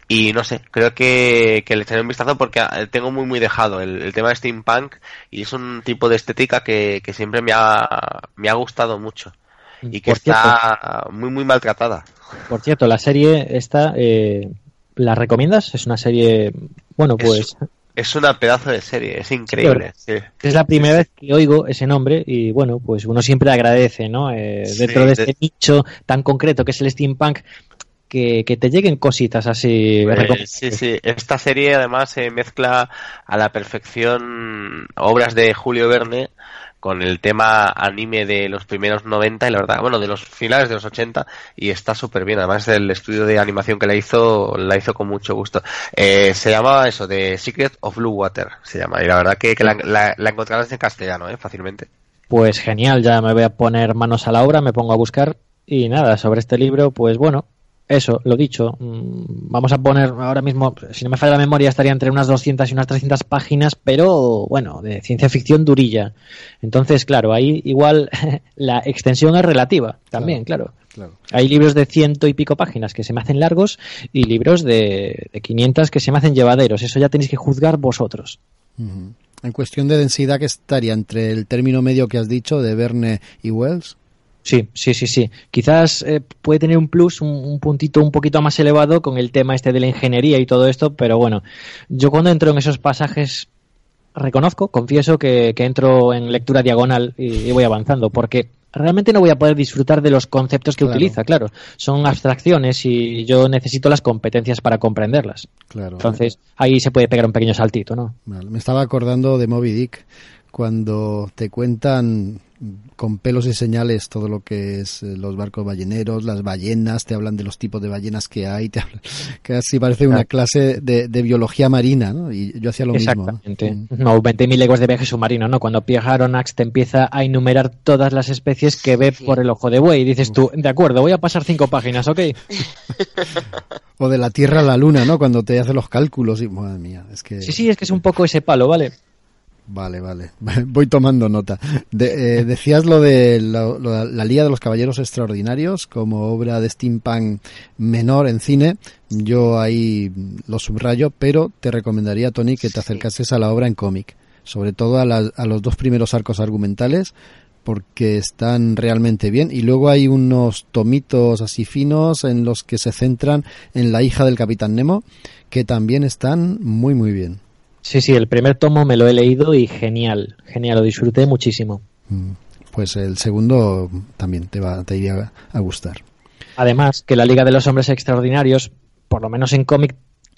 Y no sé creo que, que le echaré un vistazo porque tengo muy muy dejado el, el tema de steampunk y es un tipo de estética que, que siempre me ha me ha gustado mucho y que Por está cierto. muy muy maltratada. Por cierto, la serie esta, eh, ¿la recomiendas? Es una serie, bueno, pues... Es, es una pedazo de serie, es increíble. Sí, sí. Es la primera vez que oigo ese nombre y bueno, pues uno siempre agradece, ¿no? Eh, dentro de este de... nicho tan concreto que es el steampunk, que, que, te lleguen cositas así. Pues, sí, sí. Esta serie además eh, mezcla a la perfección obras de Julio Verne con el tema anime de los primeros 90 y la verdad, bueno, de los finales de los 80 y está súper bien. Además, el estudio de animación que la hizo, la hizo con mucho gusto. Eh, se llamaba eso, de Secret of Blue Water, se llama. Y la verdad que, que la, la, la, encontrarás en castellano, eh, fácilmente. Pues genial, ya me voy a poner manos a la obra, me pongo a buscar y nada, sobre este libro, pues bueno, eso, lo dicho, mm, vamos a poner ahora mismo, si no me falla la memoria, estaría entre unas 200 y unas 300 páginas, pero bueno, de ciencia ficción durilla. Entonces, claro, ahí igual (laughs) la extensión es relativa también, claro. claro. claro. Hay libros de ciento y pico páginas que se me hacen largos y libros de, de 500 que se me hacen llevaderos. Eso ya tenéis que juzgar vosotros. Uh -huh. En cuestión de densidad, ¿qué estaría entre el término medio que has dicho de Verne y Wells? Sí, sí, sí, sí. Quizás eh, puede tener un plus, un, un, puntito un poquito más elevado con el tema este de la ingeniería y todo esto, pero bueno, yo cuando entro en esos pasajes reconozco, confieso que, que entro en lectura diagonal y, y, voy avanzando, porque realmente no voy a poder disfrutar de los conceptos que claro. utiliza, claro. Son abstracciones y yo necesito las competencias para comprenderlas. Claro. Entonces, ahí se puede pegar un pequeño saltito, ¿no? Vale. Me estaba acordando de Moby Dick cuando te cuentan con pelos y señales todo lo que es eh, los barcos balleneros, las ballenas, te hablan de los tipos de ballenas que hay, te hablan, (laughs) casi parece una clase de, de biología marina, ¿no? Y yo hacía lo Exactamente. mismo. ¿no? No, 20.000 leguas de viaje submarino, ¿no? Cuando Pierre Aronnax te empieza a enumerar todas las especies que ve por el ojo de buey y dices tú, de acuerdo, voy a pasar cinco páginas, ¿ok? (laughs) O de la Tierra a la Luna, ¿no? Cuando te hace los cálculos y, madre mía, es que... Sí, sí, es que es un poco ese palo, ¿vale? Vale, vale. (laughs) Voy tomando nota. De, eh, decías lo de lo- lo- la Liga de los Caballeros Extraordinarios como obra de steampunk menor en cine. Yo ahí lo subrayo, pero te recomendaría, Tony, que te acercases a la obra en cómic. Sobre todo a, la- a los dos primeros arcos argumentales, porque están realmente bien. Y luego hay unos tomitos así finos en los que se centran en la hija del Capitán Nemo, que también están muy, muy bien. Sí, sí, el primer tomo me lo he leído y genial, genial, lo disfruté muchísimo. Mm, Pues el segundo también te va, te iría a gustar. Además, que la Liga de los Hombres Extraordinarios, por lo menos en cómic,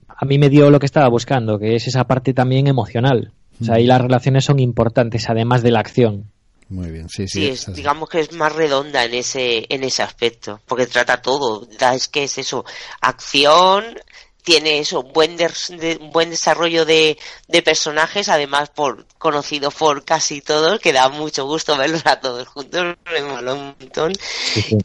a mí me dio lo que estaba buscando, que es esa parte también emocional. O sea, ahí las relaciones son importantes, además de la acción. Muy bien, sí, sí. Sí, es digamos que es más redonda en ese, en ese aspecto, porque trata todo. Es que es eso, acción, tiene eso, buen, des- de- un buen desarrollo de, de personajes, además por conocido por casi todos, que da mucho gusto verlos a todos juntos, me mola un montón.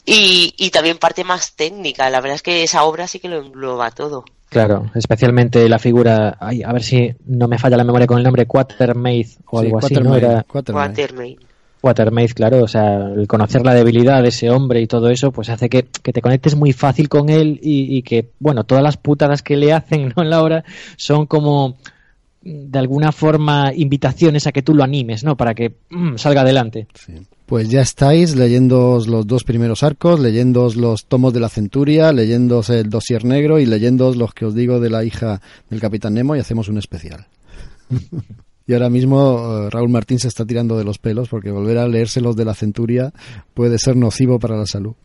Y, y también parte más técnica, la verdad es que esa obra sí que lo engloba todo. Claro, especialmente la figura, ay, a ver si no me falla la memoria con el nombre, Quatermaid o Sí, algo así, ¿no? Era. Quatermain. Quatermaid, claro, o sea, el conocer la debilidad de ese hombre y todo eso, pues hace que, que te conectes muy fácil con él y, y que, bueno, todas las putadas que le hacen ¿no? (laughs) en la obra son como de alguna forma invitaciones a que tú lo animes, ¿no? Para que mm, salga adelante. Sí. Pues ya estáis leyendo los dos primeros arcos, leyendo los tomos de la Centuria, leyendo el dossier negro y leyendo los que os digo de la hija del Capitán Nemo y hacemos un especial. (laughs) y ahora mismo eh, Raúl Martín se está tirando de los pelos porque volver a leerse los de la Centuria puede ser nocivo para la salud. (laughs)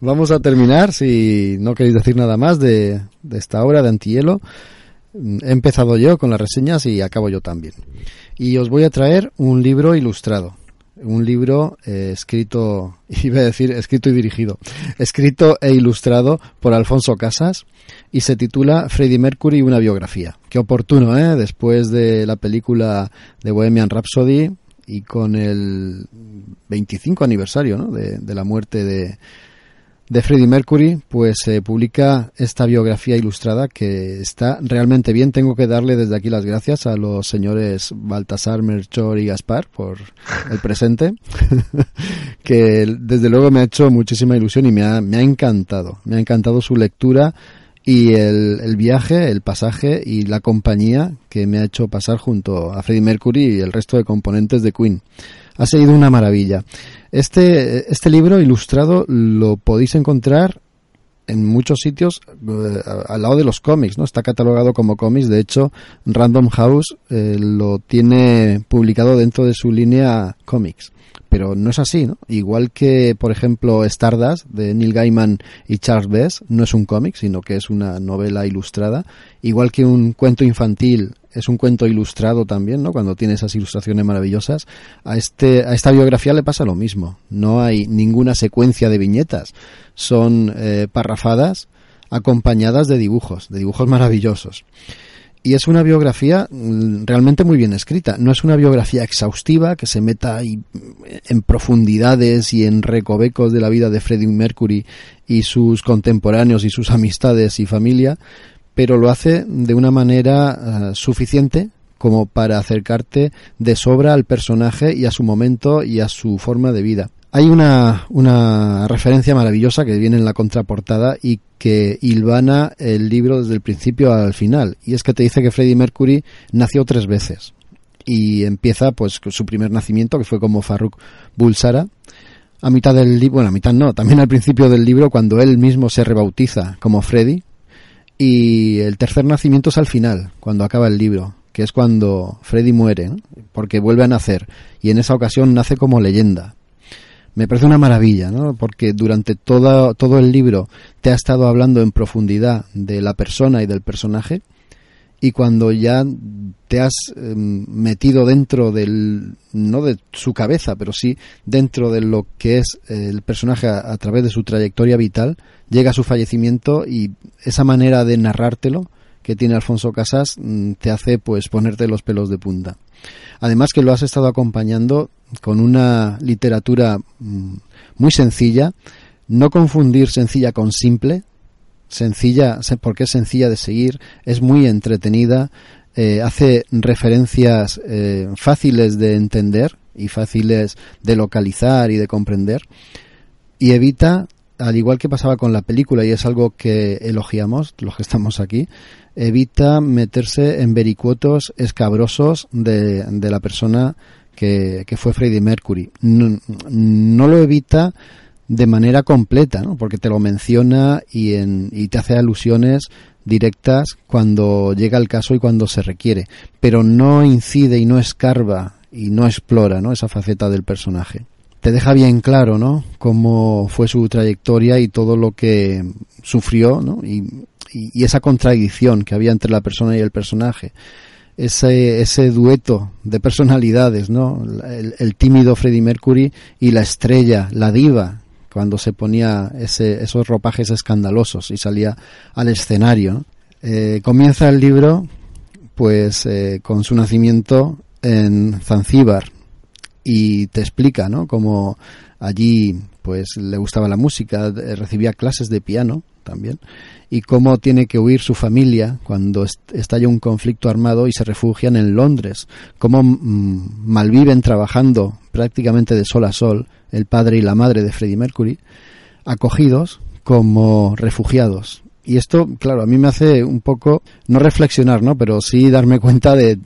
Vamos a terminar, si no queréis decir nada más de, de esta obra de Antihielo. He empezado yo con las reseñas y acabo yo también. Y os voy a traer un libro ilustrado. Un libro eh, escrito, (laughs) iba a decir escrito y dirigido, escrito e ilustrado por Alfonso Casas y se titula Freddie Mercury una biografía. Qué oportuno, ¿eh? Después de la película de Bohemian Rhapsody y con el 25 aniversario de, la muerte de, de Freddie Mercury, pues se publica esta biografía ilustrada que está realmente bien. Tengo que darle desde aquí las gracias a los señores Baltasar, Melchor y Gaspar por el presente, (laughs) que desde luego me ha hecho muchísima ilusión y me ha, me ha encantado. Me ha encantado su lectura y el, el viaje, el pasaje y la compañía que me ha hecho pasar junto a Freddie Mercury y el resto de componentes de Queen. Ha sido una maravilla. Este, este libro ilustrado lo podéis encontrar en muchos sitios eh, al lado de los cómics, ¿no? Está catalogado como cómics, de hecho Random House eh, lo tiene publicado dentro de su línea cómics, pero no es así, ¿no? Igual que, por ejemplo, Stardust de Neil Gaiman y Charles Bess no es un cómic, sino que es una novela ilustrada, igual que un cuento infantil es un cuento ilustrado también, ¿no? Cuando tiene esas ilustraciones maravillosas. A este, a esta biografía le pasa lo mismo. No hay ninguna secuencia de viñetas. Son eh, parrafadas acompañadas de dibujos, de dibujos maravillosos. Y es una biografía mm, realmente muy bien escrita. No es una biografía exhaustiva que se meta ahí en profundidades y en recovecos de la vida de Freddie Mercury y sus contemporáneos y sus amistades y familia, pero lo hace de una manera uh, suficiente como para acercarte de sobra al personaje y a su momento y a su forma de vida. Hay una, referencia maravillosa que viene en la contraportada y que hilvana el libro desde el principio al final, y es que te dice que Freddie Mercury nació tres veces y empieza pues con su primer nacimiento que fue como Farrukh Bulsara a mitad del libro, bueno, a mitad no, también al principio del libro cuando él mismo se rebautiza como Freddie y el tercer nacimiento es al final, cuando acaba el libro, que es cuando Freddy muere, porque vuelve a nacer, y en esa ocasión nace como leyenda. Me parece una maravilla, ¿no? porque durante todo, todo el libro te ha estado hablando en profundidad de la persona y del personaje, y cuando ya te has em, metido dentro del no de su cabeza pero sí dentro de lo que es el personaje a, través de su trayectoria vital llega a su fallecimiento y esa manera de narrártelo que tiene Alfonso Casas mm, te hace pues ponerte los pelos de punta además que lo has estado acompañando con una literatura mm, muy sencilla. No confundir sencilla con simple. Sencilla, porque es sencilla de seguir, es muy entretenida, eh, hace referencias eh, fáciles de entender y fáciles de localizar y de comprender. Y evita, al igual que pasaba con la película y es algo que elogiamos los que estamos aquí, evita meterse en vericuotos escabrosos de, de la persona que, fue Freddie Mercury. No, lo evita de manera completa, ¿no? porque te lo menciona y, en, y te hace alusiones directas cuando llega el caso y cuando se requiere, pero no incide y no escarba y no explora ¿no? esa faceta del personaje. Te deja bien claro ¿no? cómo fue su trayectoria y todo lo que sufrió ¿no? y, esa contradicción que había entre la persona y el personaje. Ese, ese dueto de personalidades, ¿no? El, tímido Freddie Mercury y la estrella, la diva, cuando se ponía ese, esos ropajes escandalosos y salía al escenario. Eh, comienza el libro pues eh, con su nacimiento en Zanzíbar y te explica ¿no? cómo allí pues le gustaba la música, eh, recibía clases de piano también y cómo tiene que huir su familia cuando estalla un conflicto armado y se refugian en Londres, cómo mm, malviven trabajando prácticamente de sol a sol el padre y la madre de Freddie Mercury, acogidos como refugiados. Y esto, claro, a mí me hace un poco, no reflexionar, ¿no? Pero sí darme cuenta de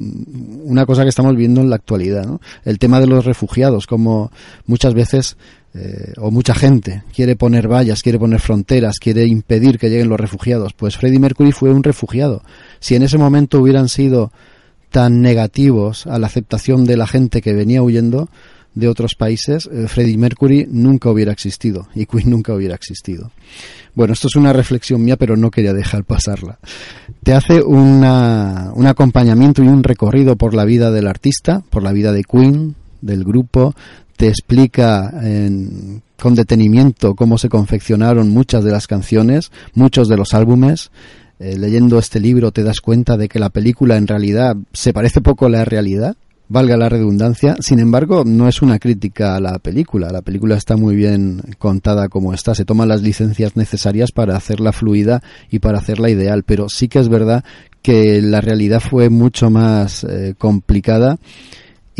una cosa que estamos viendo en la actualidad, ¿no? El tema de los refugiados, como muchas veces, eh, o mucha gente quiere poner vallas, quiere poner fronteras, quiere impedir que lleguen los refugiados. Pues Freddie Mercury fue un refugiado. Si en ese momento hubieran sido tan negativos a la aceptación de la gente que venía huyendo, de otros países, eh, Freddie Mercury nunca hubiera existido y Queen nunca hubiera existido. Bueno, esto es una reflexión mía, pero no quería dejar pasarla. Te hace una, un acompañamiento y un recorrido por la vida del artista, por la vida de Queen, del grupo, te explica con detenimiento cómo se confeccionaron muchas de las canciones, muchos de los álbumes. Eh, leyendo este libro te das cuenta de que la película en realidad se parece poco a la realidad, valga la redundancia. Sin embargo, no es una crítica a la película. La película está muy bien contada como está. Se toman las licencias necesarias para hacerla fluida y para hacerla ideal. Pero sí que es verdad que la realidad fue mucho más eh, complicada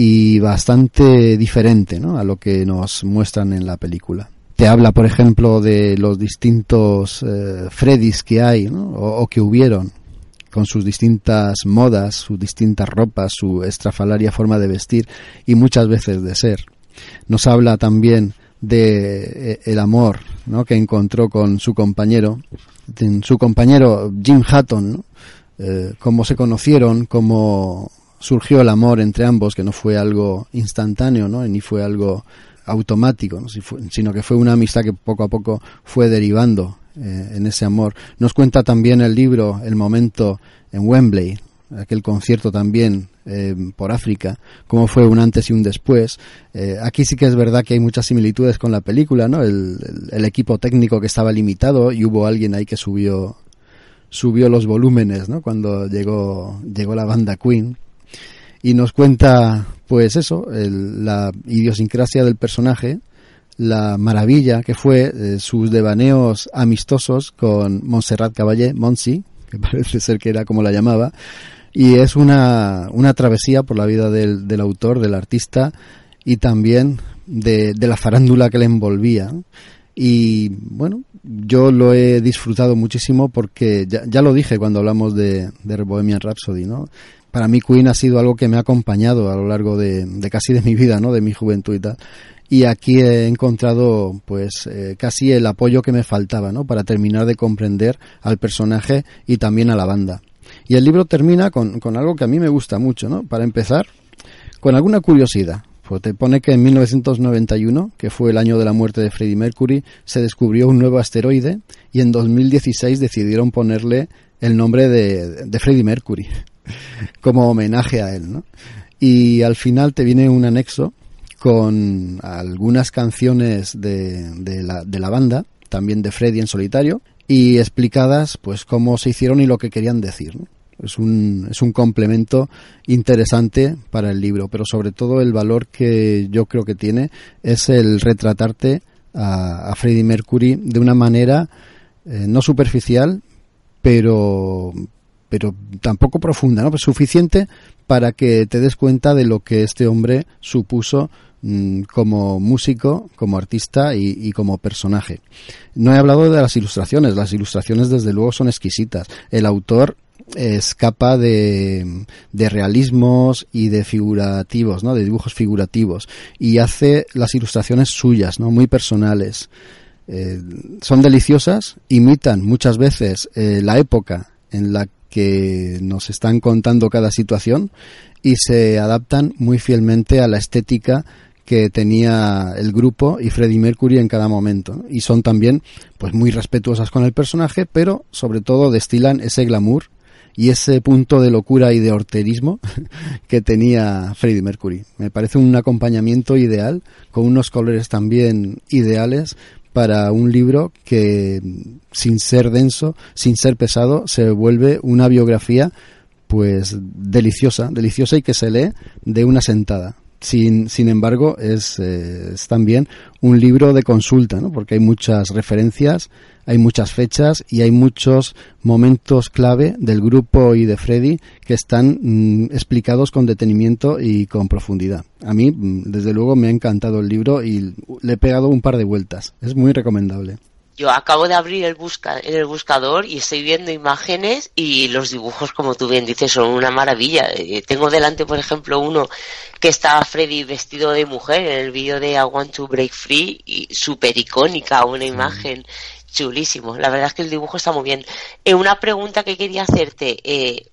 y bastante diferente ¿no? a lo que nos muestran en la película. Te habla, por ejemplo, de los distintos eh, Freddys que hay o que hubieron con sus distintas modas, sus distintas ropas, su estrafalaria forma de vestir y muchas veces de ser. Nos habla también de eh, el amor ¿no? que encontró con su compañero, su compañero Jim Hatton, eh, cómo se conocieron, cómo surgió el amor entre ambos, que no fue algo instantáneo, ¿no? ni fue algo automático, sino que fue una amistad que poco a poco fue derivando eh, en ese amor. Nos cuenta también el libro el momento en Wembley, aquel concierto también eh, por África, cómo fue un antes y un después. Eh, aquí sí que es verdad que hay muchas similitudes con la película, ¿no? El, equipo técnico que estaba limitado y hubo alguien ahí que subió subió los volúmenes, ¿no? Cuando llegó llegó la banda Queen y nos cuenta, pues eso, la idiosincrasia del personaje la maravilla que fue eh, sus devaneos amistosos con Montserrat Caballé, Monsi, que (laughs) parece ser que era como la llamaba, y es una, una travesía por la vida del, del autor, del artista, y también de, de la farándula que le envolvía. Y bueno, yo lo he disfrutado muchísimo porque ya, ya lo dije cuando hablamos de, de Bohemian Rhapsody, ¿no? Para mí Queen ha sido algo que me ha acompañado a lo largo de, de casi de mi vida, ¿no? De mi juventud y tal y aquí he encontrado pues eh, casi el apoyo que me faltaba ¿no? para terminar de comprender al personaje y también a la banda. Y el libro termina con, algo que a mí me gusta mucho, ¿no? Para empezar, con alguna curiosidad. Pues te pone que en 1991, que fue el año de la muerte de Freddie Mercury, se descubrió un nuevo asteroide y en 2016 decidieron ponerle el nombre de, de Freddie Mercury (laughs) como homenaje a él, ¿no? Y al final te viene un anexo con algunas canciones de, de, la, de la banda, también de Freddie en solitario, y explicadas pues cómo se hicieron y lo que querían decir. Es un, es un complemento interesante para el libro, pero sobre todo el valor que yo creo que tiene es el retratarte a, a Freddie Mercury de una manera eh, no superficial, pero, pero tampoco profunda, ¿no? Pues suficiente para que te des cuenta de lo que este hombre supuso mm, como músico, como artista y, como personaje. No he hablado de las ilustraciones, las ilustraciones desde luego son exquisitas. El autor escapa de, de, realismos y de figurativos, ¿no? De dibujos figurativos y hace las ilustraciones suyas, ¿no? Muy personales. Eh, son deliciosas, imitan muchas veces eh, la época en la que nos están contando cada situación y se adaptan muy fielmente a la estética que tenía el grupo y Freddie Mercury en cada momento y son también pues muy respetuosas con el personaje pero sobre todo destilan ese glamour y ese punto de locura y de horterismo (laughs) que tenía Freddie Mercury. Me parece un acompañamiento ideal, con unos colores también ideales para un libro que, sin ser denso, sin ser pesado, se vuelve una biografía pues deliciosa, deliciosa y que se lee de una sentada. Sin, sin embargo, es, eh, también un libro de consulta, ¿no? porque hay muchas referencias, hay muchas fechas y hay muchos momentos clave del grupo y de Freddy que están mm, explicados con detenimiento y con profundidad. A mí, mm, desde luego, me ha encantado el libro y le he pegado un par de vueltas. Es muy recomendable. Yo acabo de abrir el, busca, el buscador y estoy viendo imágenes y los dibujos, como tú bien dices, son una maravilla. Eh, tengo delante, por ejemplo, uno que está Freddy vestido de mujer en el vídeo de I Want to Break Free y súper icónica, una imagen chulísimo. La verdad es que el dibujo está muy bien. Eh, una pregunta que quería hacerte. Eh,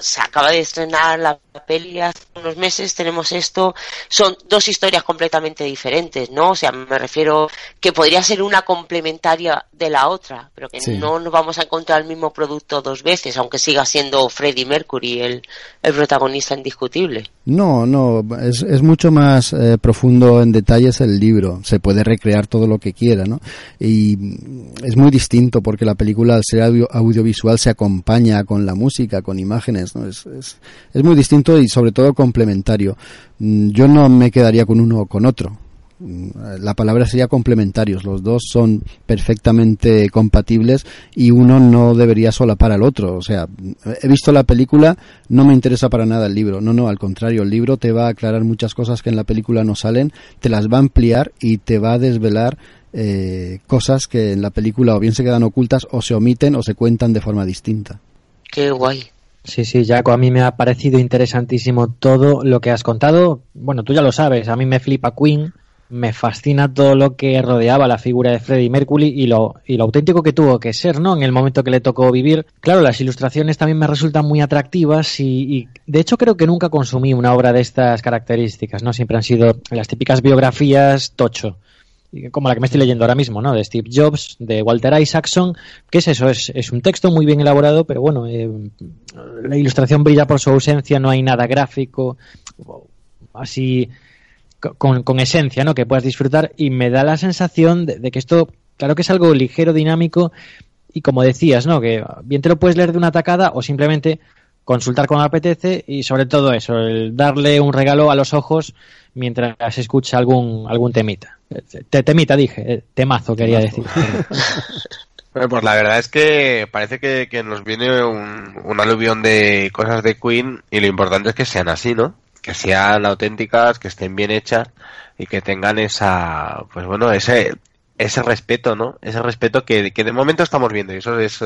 se acaba de estrenar la peli hace unos meses, tenemos esto, son dos historias completamente diferentes, ¿no? O sea, me refiero que podría ser una complementaria de la otra, pero que sí. no nos vamos a encontrar el mismo producto dos veces, aunque siga siendo Freddie Mercury el, el protagonista indiscutible. No, no, es, es mucho más eh, profundo en detalles el libro, se puede recrear todo lo que quiera, ¿no? Y es muy distinto porque la película al ser audio, audiovisual se acompaña con la música, con imágenes, ¿no? Es, es, muy distinto y sobre todo complementario. Yo no me quedaría con uno o con otro. La palabra sería complementarios. Los dos son perfectamente compatibles y uno no debería solapar al otro. O sea, he visto la película, no me interesa para nada el libro. No, no, al contrario, el libro te va a aclarar muchas cosas que en la película no salen, te las va a ampliar y te va a desvelar eh, cosas que en la película o bien se quedan ocultas o se omiten o se cuentan de forma distinta. Qué guay. Sí, sí, Jaco, a mí me ha parecido interesantísimo todo lo que has contado. Bueno, tú ya lo sabes, a mí me flipa Queen, me fascina todo lo que rodeaba la figura de Freddie Mercury y lo, y lo auténtico que tuvo que ser, ¿no? En el momento que le tocó vivir. Claro, las ilustraciones también me resultan muy atractivas y, y de hecho creo que nunca consumí una obra de estas características, ¿no? Siempre han sido las típicas biografías tocho como la que me estoy leyendo ahora mismo, ¿no? De Steve Jobs, de Walter Isaacson. ¿Qué es eso? Es, es un texto muy bien elaborado, pero bueno, eh, la ilustración brilla por su ausencia, no hay nada gráfico, así con, con, esencia, ¿no? Que puedas disfrutar y me da la sensación de, de, que esto, claro que es algo ligero, dinámico y como decías, ¿no? Que bien te lo puedes leer de una tacada o simplemente consultar cuando apetece y sobre todo eso, el darle un regalo a los ojos mientras se escucha algún, algún temita. Te, temita, dije, temazo quería decir. (laughs) Bueno, pues la verdad es que parece que, que nos viene un, un, aluvión de cosas de Queen y lo importante es que sean así, ¿no? Que sean auténticas, que estén bien hechas y que tengan esa, pues bueno, ese, ese respeto, ¿no? Ese respeto que, que de momento estamos viendo y eso es,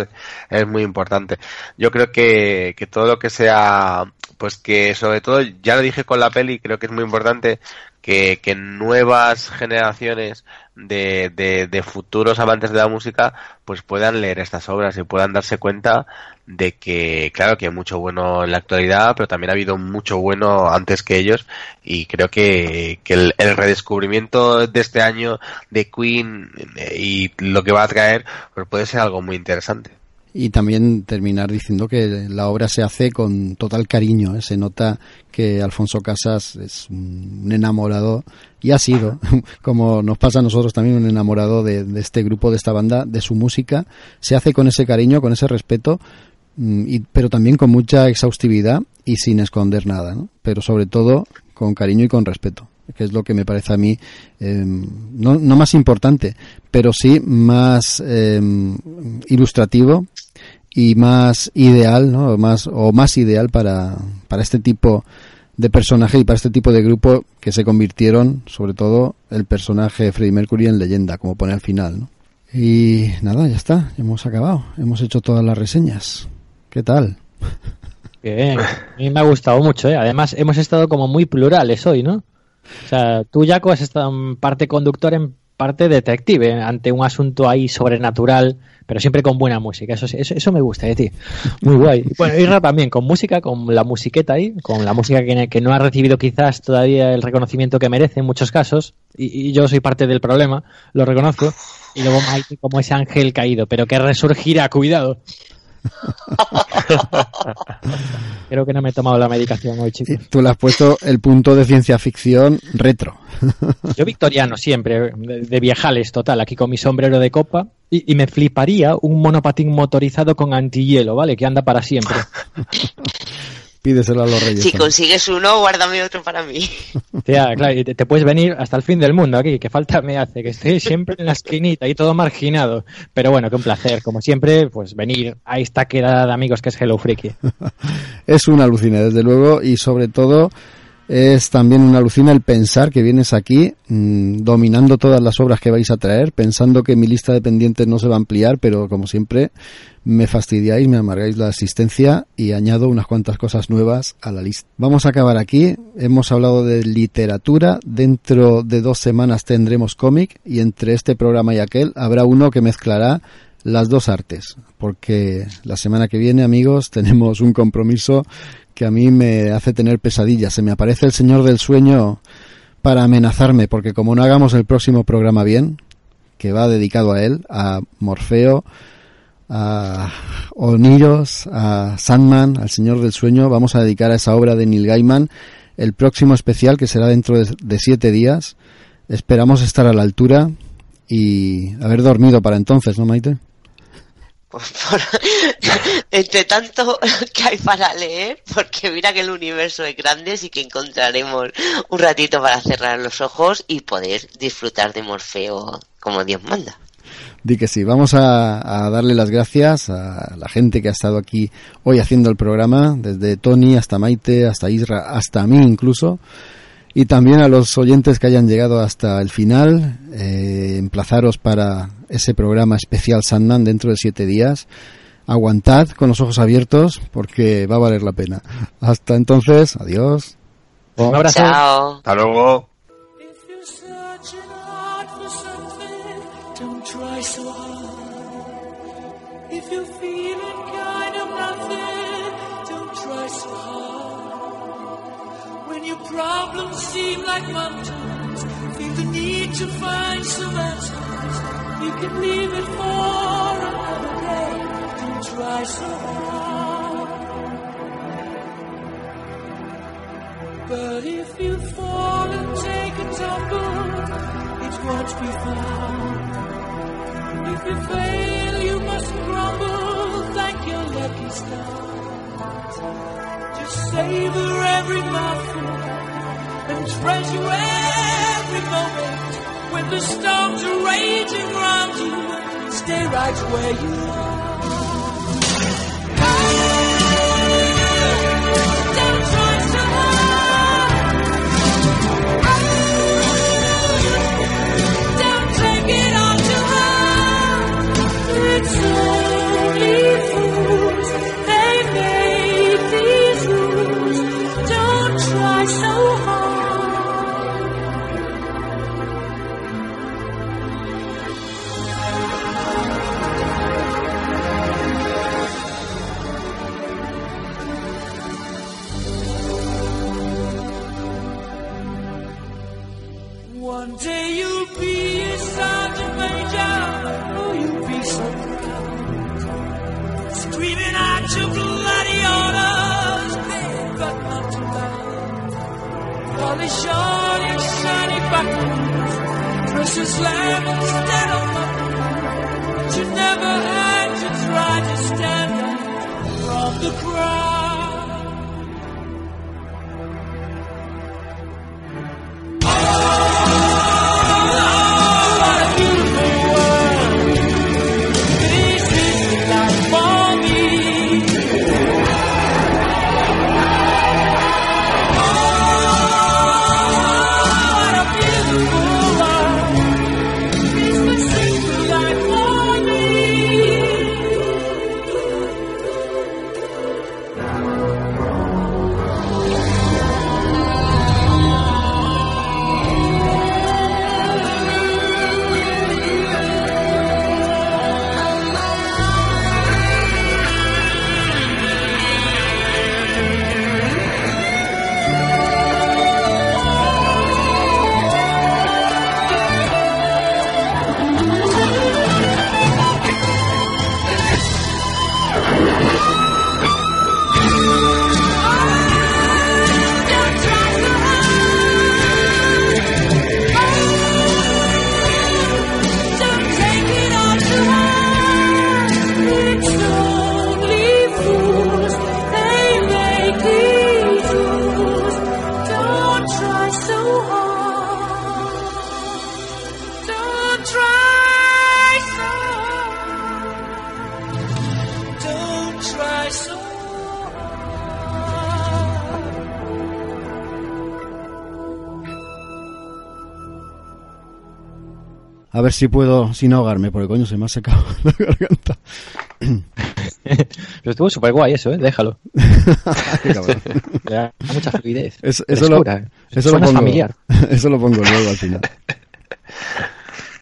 es muy importante. Yo creo que, que todo lo que sea, pues que sobre todo, ya lo dije con la peli, creo que es muy importante que, que nuevas generaciones de, de, futuros amantes de la música pues puedan leer estas obras y puedan darse cuenta de que claro que hay mucho bueno en la actualidad pero también ha habido mucho bueno antes que ellos. Y creo que, que el, el, redescubrimiento de este año de Queen eh, y lo que va a traer pues puede ser algo muy interesante y también terminar diciendo que la obra se hace con total cariño. ¿eh? Se nota que Alfonso Casas es un enamorado y ha sido, (laughs) como nos pasa a nosotros también, un enamorado de, de este grupo, de esta banda, de su música. Se hace con ese cariño, con ese respeto, y, pero también con mucha exhaustividad y sin esconder nada, ¿no? pero sobre todo con cariño y con respeto que es lo que me parece a mí eh, no, no, más importante, pero sí más eh, ilustrativo y más ideal, ¿no? Más, o más ideal para, para este tipo de personaje y para este tipo de grupo que se convirtieron, sobre todo, el personaje Freddie Mercury en leyenda, como pone al final, ¿no? Y nada, ya está, hemos acabado, hemos hecho todas las reseñas. ¿Qué tal? Bien, a mí me ha gustado mucho, ¿eh? Además, hemos estado como muy plurales hoy, ¿no? O sea, tú, Jaco, has estado en parte conductor, en parte detective, ante un asunto ahí sobrenatural, pero siempre con buena música. Eso, eso, eso me gusta de ti. Muy guay. Bueno, Isra también, con música, con la musiqueta ahí, con la música que, que no ha recibido quizás todavía el reconocimiento que merece en muchos casos, y, yo soy parte del problema, lo reconozco. Y luego Mike como ese ángel caído, pero que resurgirá, cuidado. (laughs) Creo que no me he tomado la medicación hoy, chicos. Tú le has puesto el punto de ciencia ficción retro. Yo victoriano siempre, de, viejales total, aquí con mi sombrero de copa. Y, y, me fliparía un monopatín motorizado con antihielo, ¿vale? Que anda para siempre. (laughs) Pídeselo a los reyes. Si consigues uno, guárdame otro para mí. (laughs) Tía, claro, y te, te, puedes venir hasta el fin del mundo aquí, que falta me hace, que estoy siempre en la esquinita y todo marginado. Pero bueno, que un placer, como siempre, pues venir a esta quedada de amigos que es Hello Freaky. (laughs) es una alucina, desde luego, y sobre todo es también una alucina el pensar que vienes aquí mmm, dominando todas las obras que vais a traer, pensando que mi lista de pendientes no se va a ampliar, pero como siempre me fastidiáis, me amargáis la asistencia y añado unas cuantas cosas nuevas a la lista. Vamos a acabar aquí, hemos hablado de literatura, dentro de dos semanas tendremos cómic y entre este programa y aquel habrá uno que mezclará las dos artes, porque la semana que viene, amigos, (laughs) tenemos un compromiso que a mí me hace tener pesadillas. Se me aparece el Señor del Sueño para amenazarme, porque como no hagamos el próximo programa bien, que va dedicado a él, a Morfeo, a Oniros, a Sandman, al Señor del Sueño, vamos a dedicar a esa obra de Neil Gaiman el próximo especial que será dentro de, siete días. Esperamos estar a la altura y haber dormido para entonces, ¿no, Maite? (laughs) Entre tanto que hay para leer, porque mira que el universo es grande, sí que encontraremos un ratito para cerrar los ojos y poder disfrutar de Morfeo como Dios manda. Di que sí, vamos a, a, darle las gracias a la gente que ha estado aquí hoy haciendo el programa, desde Tony hasta Maite, hasta Isra, hasta mí incluso y también a los oyentes que hayan llegado hasta el final, eh, emplazaros para ese programa especial Sandman dentro de siete días. Aguantad con los ojos abiertos porque va a valer la pena. Hasta entonces, adiós. Un abrazo. Chao. Hasta luego. Problems seem like mountains. Feel the need to find some answers. You can leave it for another day. Don't try so hard. But if you fall and take a tumble, it's what we found. If you fail, you must grumble. Thank your lucky stars. Just savor every mouthful and treasure every moment when the storms are raging around you. Stay right where you are. si puedo, sin ahogarme, porque coño, se me ha secado (laughs) la garganta. Pero estuvo súper guay eso, ¿eh? Déjalo. (laughs) (laughs) mucha fluidez. Es, eso, lo, ¿eh? eso, lo pongo, familiar. eso lo pongo luego al final.